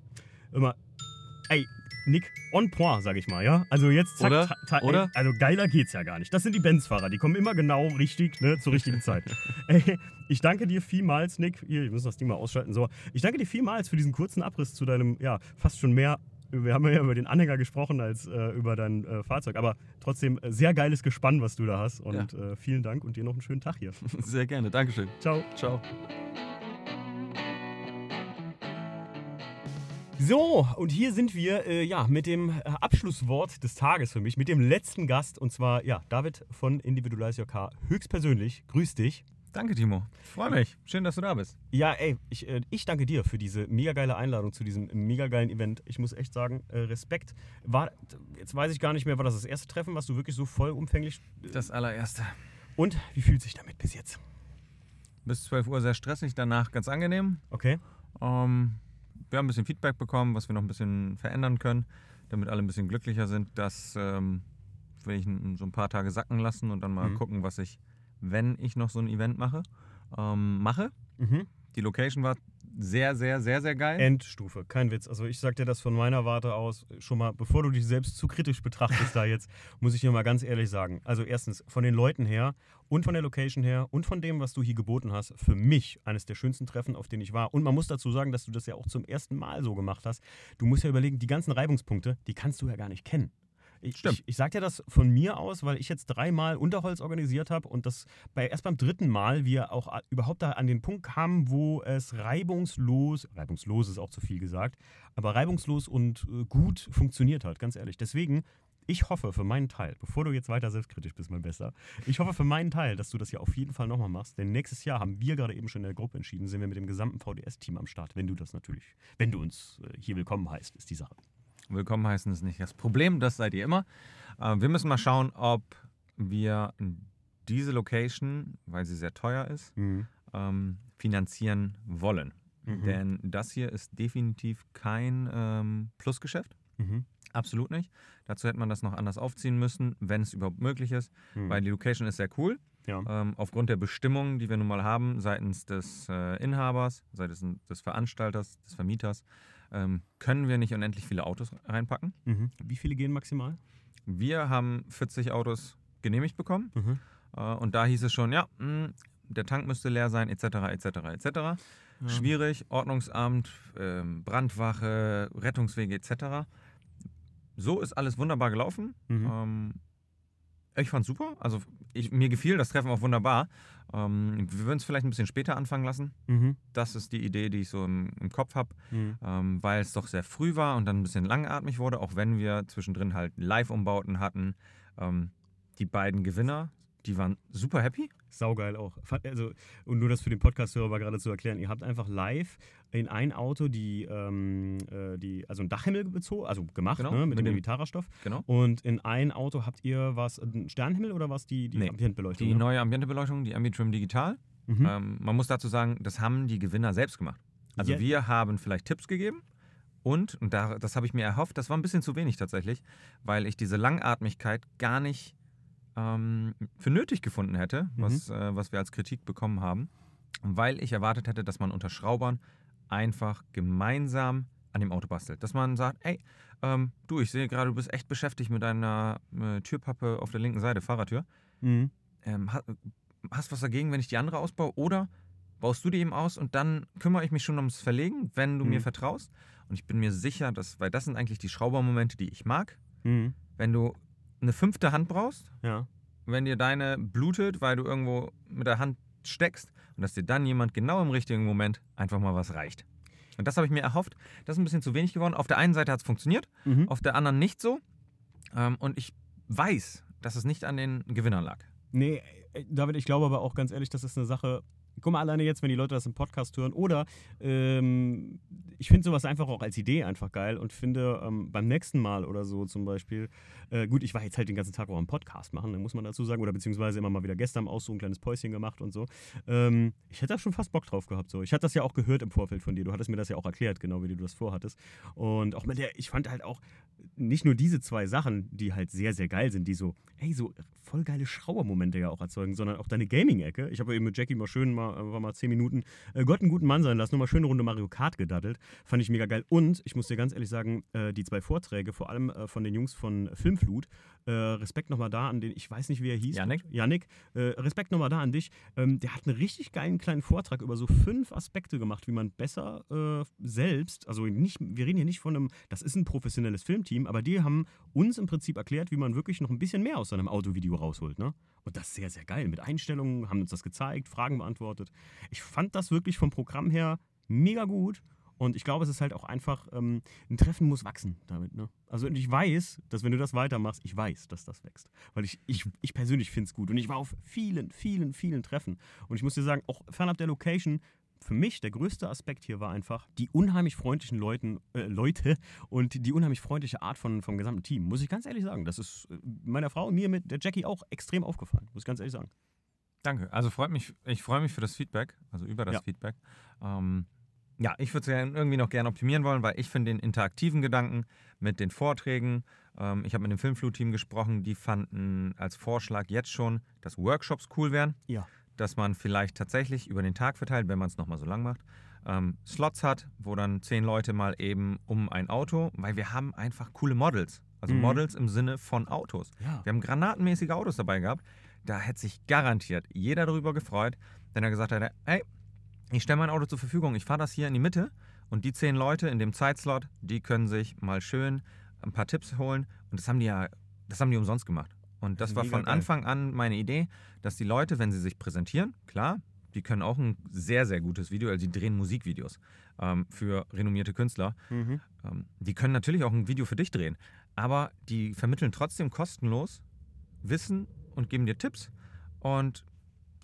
Immer, ey, Nick, on point, sag ich mal, ja? Also jetzt, zack, Oder? ta- ta- ey, Oder? also geiler geht's ja gar nicht. Das sind die Benz-Fahrer, die kommen immer genau richtig, ne, zur richtigen Zeit. ey, ich danke dir vielmals, Nick, hier, ich muss das Ding mal ausschalten, so. Ich danke dir vielmals für diesen kurzen Abriss zu deinem, ja, fast schon mehr, wir haben ja über den Anhänger gesprochen als äh, über dein äh, Fahrzeug, aber trotzdem äh, sehr geiles Gespann, was du da hast und äh, vielen Dank und dir noch einen schönen Tag hier. Sehr gerne. Dankeschön. Ciao. Ciao. So, und hier sind wir äh, ja, mit dem äh, Abschlusswort des Tages für mich, mit dem letzten Gast, und zwar ja, David von Individualize Your Car, höchstpersönlich. Grüß dich. Danke, Timo. Freue mich. Schön, dass du da bist. Ja, ey, ich, äh, ich danke dir für diese mega geile Einladung zu diesem mega geilen Event. Ich muss echt sagen, äh, Respekt. War, jetzt weiß ich gar nicht mehr, war das das erste Treffen, was du wirklich so vollumfänglich. Das allererste. Und wie fühlt sich damit bis jetzt? Bis 12 Uhr sehr stressig, danach ganz angenehm. Okay. Ähm, wir haben ein bisschen Feedback bekommen, was wir noch ein bisschen verändern können, damit alle ein bisschen glücklicher sind. Das ähm, will ich so ein paar Tage sacken lassen und dann mal Mhm. gucken, was ich, wenn ich noch so ein Event mache, ähm, mache. Mhm. Die Location war sehr, sehr, sehr, sehr geil. Endstufe, kein Witz. Also ich sag dir das von meiner Warte aus schon mal, bevor du dich selbst zu kritisch betrachtest da jetzt, muss ich dir mal ganz ehrlich sagen. Also erstens, von den Leuten her und von der Location her und von dem, was du hier geboten hast, für mich eines der schönsten Treffen, auf denen ich war. Und man muss dazu sagen, dass du das ja auch zum ersten Mal so gemacht hast. Du musst ja überlegen, die ganzen Reibungspunkte, die kannst du ja gar nicht kennen. Ich, Stimmt. ich, ich sag dir das von mir aus, weil ich jetzt dreimal Unterholz organisiert habe und das bei, erst beim dritten Mal wir auch a- überhaupt da an den Punkt kamen, wo es reibungslos, reibungslos ist auch zu viel gesagt, aber reibungslos und äh, gut funktioniert hat, ganz ehrlich. Deswegen, ich hoffe für meinen Teil, bevor du jetzt weiter selbstkritisch bist, mein Besser, ich hoffe für meinen Teil, dass du das ja auf jeden Fall nochmal machst, denn nächstes Jahr haben wir gerade eben schon in der Gruppe entschieden, sind wir mit dem gesamten VDS-Team am Start, wenn du das natürlich, wenn du uns äh, hier willkommen heißt, ist die Sache. Willkommen heißen ist nicht das Problem, das seid ihr immer. Äh, wir müssen mal schauen, ob wir diese Location, weil sie sehr teuer ist, ähm, finanzieren wollen. Mhm. Denn das hier ist definitiv kein ähm, Plusgeschäft. Mhm. Absolut nicht. Dazu hätte man das noch anders aufziehen müssen, wenn es überhaupt möglich ist, Mhm. weil die Location ist sehr cool. Ja. Ähm, aufgrund der Bestimmungen, die wir nun mal haben, seitens des äh, Inhabers, seitens des Veranstalters, des Vermieters, ähm, können wir nicht unendlich viele Autos reinpacken. Mhm. Wie viele gehen maximal? Wir haben 40 Autos genehmigt bekommen Mhm. äh, und da hieß es schon, ja, mh, der Tank müsste leer sein, etc., etc., etc. Schwierig, Ordnungsamt, ähm, Brandwache, Rettungswege etc. So ist alles wunderbar gelaufen. Mhm. Ähm, ich fand's super. Also ich, mir gefiel das Treffen auch wunderbar. Ähm, wir würden es vielleicht ein bisschen später anfangen lassen. Mhm. Das ist die Idee, die ich so im, im Kopf habe, Mhm. ähm, weil es doch sehr früh war und dann ein bisschen langatmig wurde, auch wenn wir zwischendrin halt Live-Umbauten hatten. Ähm, die beiden Gewinner, die waren super happy. Saugeil auch. Also, und nur das für den Podcast-Hörer mal gerade zu erklären. Ihr habt einfach live in ein Auto die, ähm, äh, die also ein Dachhimmel bezogen, also gemacht, Genau, ne, mit, mit dem Evitara-Stoff. Genau. Und in ein Auto habt ihr was, ein Sternenhimmel oder was die, die Nee, Ambientbeleuchtung? Die ne? neue Ambientebeleuchtung, die Ambitrim Digital. Mhm. Ähm, man muss dazu sagen, das haben die Gewinner selbst gemacht. Also Ja. wir haben vielleicht Tipps gegeben und, und da, das habe ich mir erhofft, das war ein bisschen zu wenig tatsächlich, weil ich diese Langatmigkeit gar nicht ähm, für nötig gefunden hätte, was, äh, was wir als Kritik bekommen haben, weil ich erwartet hätte, dass man unter Schraubern einfach gemeinsam an dem Auto bastelt. Dass man sagt, ey, ähm, du, ich sehe gerade, du bist echt beschäftigt mit deiner äh, Türpappe auf der linken Seite, Fahrertür Mhm. ähm, ha- hast was dagegen, wenn ich die andere ausbaue? Oder baust du die eben aus und dann kümmere ich mich schon ums Verlegen, wenn du mir Mhm. vertraust? Und ich bin mir sicher, dass, weil das sind eigentlich die Schraubermomente, die ich mag. Mhm. Wenn du eine fünfte Hand brauchst, Ja. wenn dir deine blutet, weil du irgendwo mit der Hand steckst und dass dir dann jemand genau im richtigen Moment einfach mal was reicht. Und das habe ich mir erhofft. Das ist ein bisschen zu wenig geworden. Auf der einen Seite hat es funktioniert, Mhm. auf der anderen nicht so. Ähm, und ich weiß, dass es nicht an den Gewinnern lag. Nee, äh, David, ich glaube aber auch ganz ehrlich, das ist eine Sache, guck mal alleine jetzt, wenn die Leute das im Podcast hören. Oder ähm, ich finde sowas einfach auch als Idee einfach geil und finde ähm, beim nächsten Mal oder so zum Beispiel, äh, gut, ich war jetzt halt den ganzen Tag auch am Podcast machen, dann muss man dazu sagen, oder beziehungsweise immer mal wieder gestern auch so ein kleines Päuschen gemacht und so. Ähm, ich hätte da schon fast Bock drauf gehabt. So. Ich hatte das ja auch gehört im Vorfeld von dir. Du hattest mir das ja auch erklärt, genau wie du das vorhattest. Und auch mit der, ich fand halt auch nicht nur diese zwei Sachen, die halt sehr, sehr geil sind, die so, ey, so voll geile Schraubermomente ja auch erzeugen, sondern auch deine Gaming-Ecke. Ich habe eben mit Jackie mal schön mal, war mal zehn Minuten äh, Gott einen guten Mann sein lassen, nochmal schöne Runde Mario Kart gedaddelt. Fand ich mega geil. Und ich muss dir ganz ehrlich sagen, äh, die zwei Vorträge, vor allem äh, von den Jungs von Filmflut, äh, Respekt nochmal da an den, ich weiß nicht, wie er hieß. Yannick? Yannick, äh, Respekt nochmal da an dich. Ähm, der hat einen richtig geilen kleinen Vortrag über so fünf Aspekte gemacht, wie man besser äh, selbst, also nicht, wir reden hier nicht von einem, das ist ein professionelles Filmteam, aber die haben uns im Prinzip erklärt, wie man wirklich noch ein bisschen mehr aus seinem Autovideo rausholt. Ne? Und das ist sehr, sehr geil. Mit Einstellungen haben uns das gezeigt, Fragen beantwortet. Ich fand das wirklich vom Programm her mega gut. Und ich glaube, es ist halt auch einfach, ähm, ein Treffen muss wachsen damit. Ne? Also ich weiß, dass wenn du das weitermachst, ich weiß, dass das wächst. Weil ich, ich, ich persönlich finde es gut. Und ich war auf vielen, vielen, vielen Treffen. Und ich muss dir sagen, auch fernab der Location, für mich der größte Aspekt hier war einfach die unheimlich freundlichen Leuten, äh, Leute und die unheimlich freundliche Art von, vom gesamten Team. Muss ich ganz ehrlich sagen. Das ist äh, meiner Frau und mir mit der Jackie auch extrem aufgefallen. Muss ich ganz ehrlich sagen. Danke. Also freut mich, ich freue mich für das Feedback, also über das Ja. Feedback. Ähm, ja, ich würde es irgendwie noch gerne optimieren wollen, weil ich finde den interaktiven Gedanken mit den Vorträgen, ähm, ich habe mit dem Filmflut-Team gesprochen, die fanden als Vorschlag jetzt schon, dass Workshops cool wären. Ja. Dass man vielleicht tatsächlich über den Tag verteilt, wenn man es nochmal so lang macht, ähm, Slots hat, wo dann zehn Leute mal eben um ein Auto, weil wir haben einfach coole Models. Also Mhm. Models im Sinne von Autos. Ja. Wir haben granatenmäßige Autos dabei gehabt. Da hätte sich garantiert jeder darüber gefreut, wenn er gesagt hätte, hey, ich stelle mein Auto zur Verfügung, ich fahre das hier in die Mitte und die zehn Leute in dem Zeitslot, die können sich mal schön ein paar Tipps holen und das haben die ja, das haben die umsonst gemacht. Und das war von. Anfang an meine Idee, dass die Leute, wenn sie sich präsentieren, klar, die können auch ein sehr, sehr gutes Video, also die drehen Musikvideos ähm, für renommierte Künstler. Mhm. Ähm, die können natürlich auch ein Video für dich drehen, aber die vermitteln trotzdem kostenlos Wissen und geben dir Tipps. Und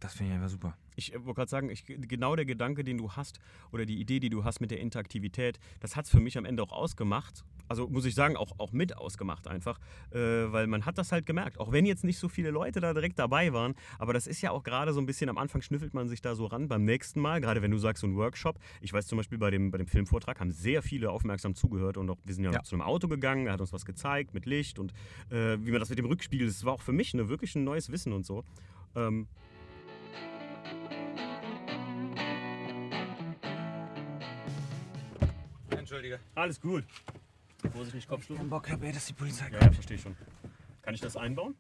das finde ich einfach super. Ich äh, wollte gerade sagen, ich, genau der Gedanke, den du hast oder die Idee, die du hast mit der Interaktivität, das hat es für mich am Ende auch ausgemacht. Also muss ich sagen, auch, auch mit ausgemacht einfach, äh, weil man hat das halt gemerkt. Auch wenn jetzt nicht so viele Leute da direkt dabei waren, aber das ist ja auch gerade so ein bisschen, am Anfang schnüffelt man sich da so ran. Beim nächsten Mal, gerade wenn du sagst, so ein Workshop, ich weiß zum Beispiel bei dem, bei dem Filmvortrag haben sehr viele aufmerksam zugehört und auch, wir sind ja, Ja. zu einem Auto gegangen, er hat uns was gezeigt mit Licht und äh, wie man das mit dem Rückspiegel, das war auch für mich eine, wirklich ein neues Wissen und so. Ähm, Entschuldige. Alles gut. Vorsicht, nicht Kopfstufen. Bock habe, ey, dass die Polizei Ja, ja, verstehe ich schon. Kann ich das einbauen?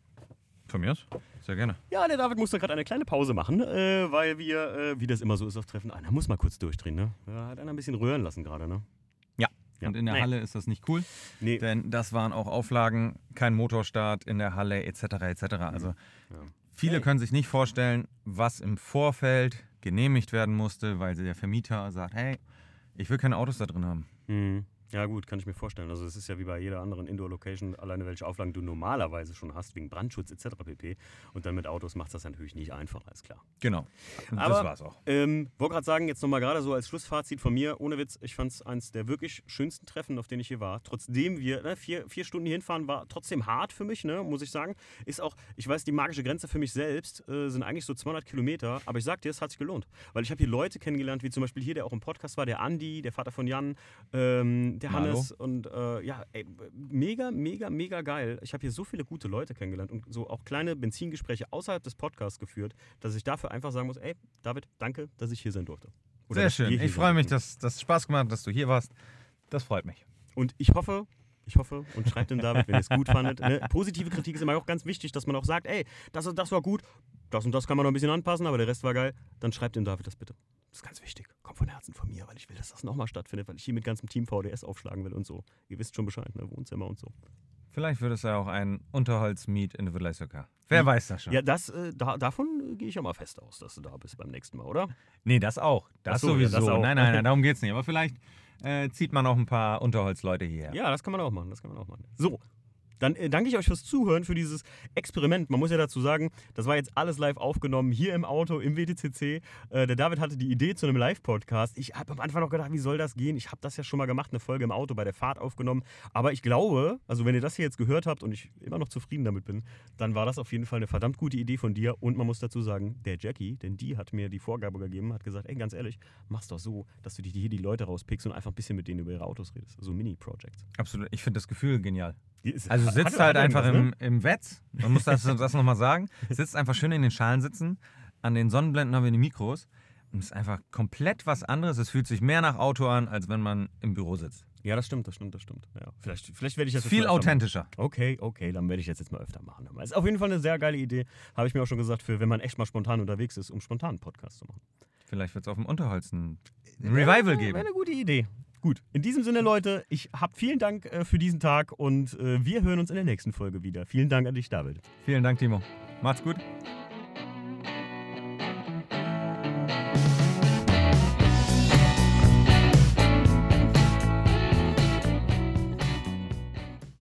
Von mir aus? Sehr gerne. Ja, der David musste gerade eine kleine Pause machen, äh, weil wir, äh, wie das immer so ist auf Treffen, einer muss mal kurz durchdrehen, ne? Ja, hat einer ein bisschen rühren lassen gerade, ne? Ja. Ja. Und in der Nee. Halle ist das nicht cool, Nee, denn das waren auch Auflagen, kein Motorstart in der Halle etc. etc. Also Ja. viele Hey. können sich nicht vorstellen, was im Vorfeld genehmigt werden musste, weil der Vermieter sagt, hey, ich will keine Autos da drin haben. Mhm. Ja, gut, kann ich mir vorstellen. Also, es ist ja wie bei jeder anderen Indoor-Location, alleine welche Auflagen du normalerweise schon hast, wegen Brandschutz etc. pp. Und dann mit Autos macht das natürlich nicht einfacher, ist klar. Genau. Und Aber- das war's auch. Ähm, wollte gerade sagen, jetzt nochmal gerade so als Schlussfazit von mir, ohne Witz, ich fand es eines der wirklich schönsten Treffen, auf denen ich hier war. Trotzdem wir ne, vier, vier Stunden hier hinfahren, war trotzdem hart für mich, ne, muss ich sagen. Ist auch, ich weiß, die magische Grenze für mich selbst äh, sind eigentlich so 200 Kilometer, aber ich sag dir, es hat sich gelohnt. Weil ich habe hier Leute kennengelernt, wie zum Beispiel hier, der auch im Podcast war, der Andi, der Vater von Jan, ähm, der Malo. Hannes und äh, ja, ey, mega, mega, mega geil. Ich habe hier so viele gute Leute kennengelernt und so auch kleine Benzingespräche außerhalb des Podcasts geführt, dass ich dafür einfach sagen muss, ey, David, danke, dass ich hier sein durfte. Oder Sehr schön. Ich freue mich, dass das Spaß gemacht hat, dass du hier warst. Das freut mich. Und ich hoffe, ich hoffe und schreibt dem David, wenn ihr es gut fandet. Ne? Positive Kritik ist immer auch ganz wichtig, dass man auch sagt, ey, das das war gut, das und das kann man noch ein bisschen anpassen, aber der Rest war geil. Dann schreibt dem David das bitte. Das ist ganz wichtig. Kommt von Herzen von mir, weil ich will, dass das nochmal stattfindet, weil ich hier mit ganzem Team VDS aufschlagen will und so. Ihr wisst schon Bescheid, ne? Wohnzimmer und so. Vielleicht wird es ja auch ein Unterholz-Meet Individualized Sogar. Wer weiß das schon? Ja, das, äh, da, davon äh, gehe ich auch mal fest aus, dass du da bist beim nächsten Mal, oder? Nee, das auch. Das so, ja, sowieso. das auch. Nein, nein, nein, darum geht's nicht. Aber vielleicht äh, zieht man auch ein paar Unterholzleute hierher. Ja, das kann man auch machen, das kann man auch machen. So, Dann äh, danke ich euch fürs Zuhören, für dieses Experiment. Man muss ja dazu sagen, das war jetzt alles live aufgenommen, hier im Auto, im WTCC. Äh, der David hatte die Idee zu einem Live-Podcast. Ich habe am Anfang noch gedacht, wie soll das gehen? Ich habe das ja schon mal gemacht, eine Folge im Auto bei der Fahrt aufgenommen. Aber ich glaube, also wenn ihr das hier jetzt gehört habt und ich immer noch zufrieden damit bin, dann war das auf jeden Fall eine verdammt gute Idee von dir. Und man muss dazu sagen, der Jackie, denn die hat mir die Vorgabe gegeben, hat gesagt, ey, ganz ehrlich, mach's doch so, dass du dir hier die Leute rauspickst und einfach ein bisschen mit denen über ihre Autos redest. So Mini-Projects. Absolut. Ich finde das Gefühl genial. Also sitzt halt einfach irgendwas, im, ne? im Wetz, man muss das, das nochmal sagen, sitzt einfach schön in den Schalen sitzen, an den Sonnenblenden haben wir die Mikros und es ist einfach komplett was anderes. Es fühlt sich mehr nach Auto an, als wenn man im Büro sitzt. Ja, das stimmt, das stimmt, das stimmt. Ja, vielleicht, vielleicht werde ich das viel öfter machen. authentischer. Okay, okay, dann werde ich das jetzt mal öfter machen. Ist auf jeden Fall eine sehr geile Idee. Habe ich mir auch schon gesagt, für wenn man echt mal spontan unterwegs ist, um spontan einen Podcast zu machen. Vielleicht wird es auf dem Unterholz ein Revival Wäre geben. eine gute Idee. Gut, in diesem Sinne, Leute, ich habe vielen Dank äh, für diesen Tag und äh, wir hören uns in der nächsten Folge wieder. Vielen Dank an dich, David. Vielen Dank, Timo. Macht's gut.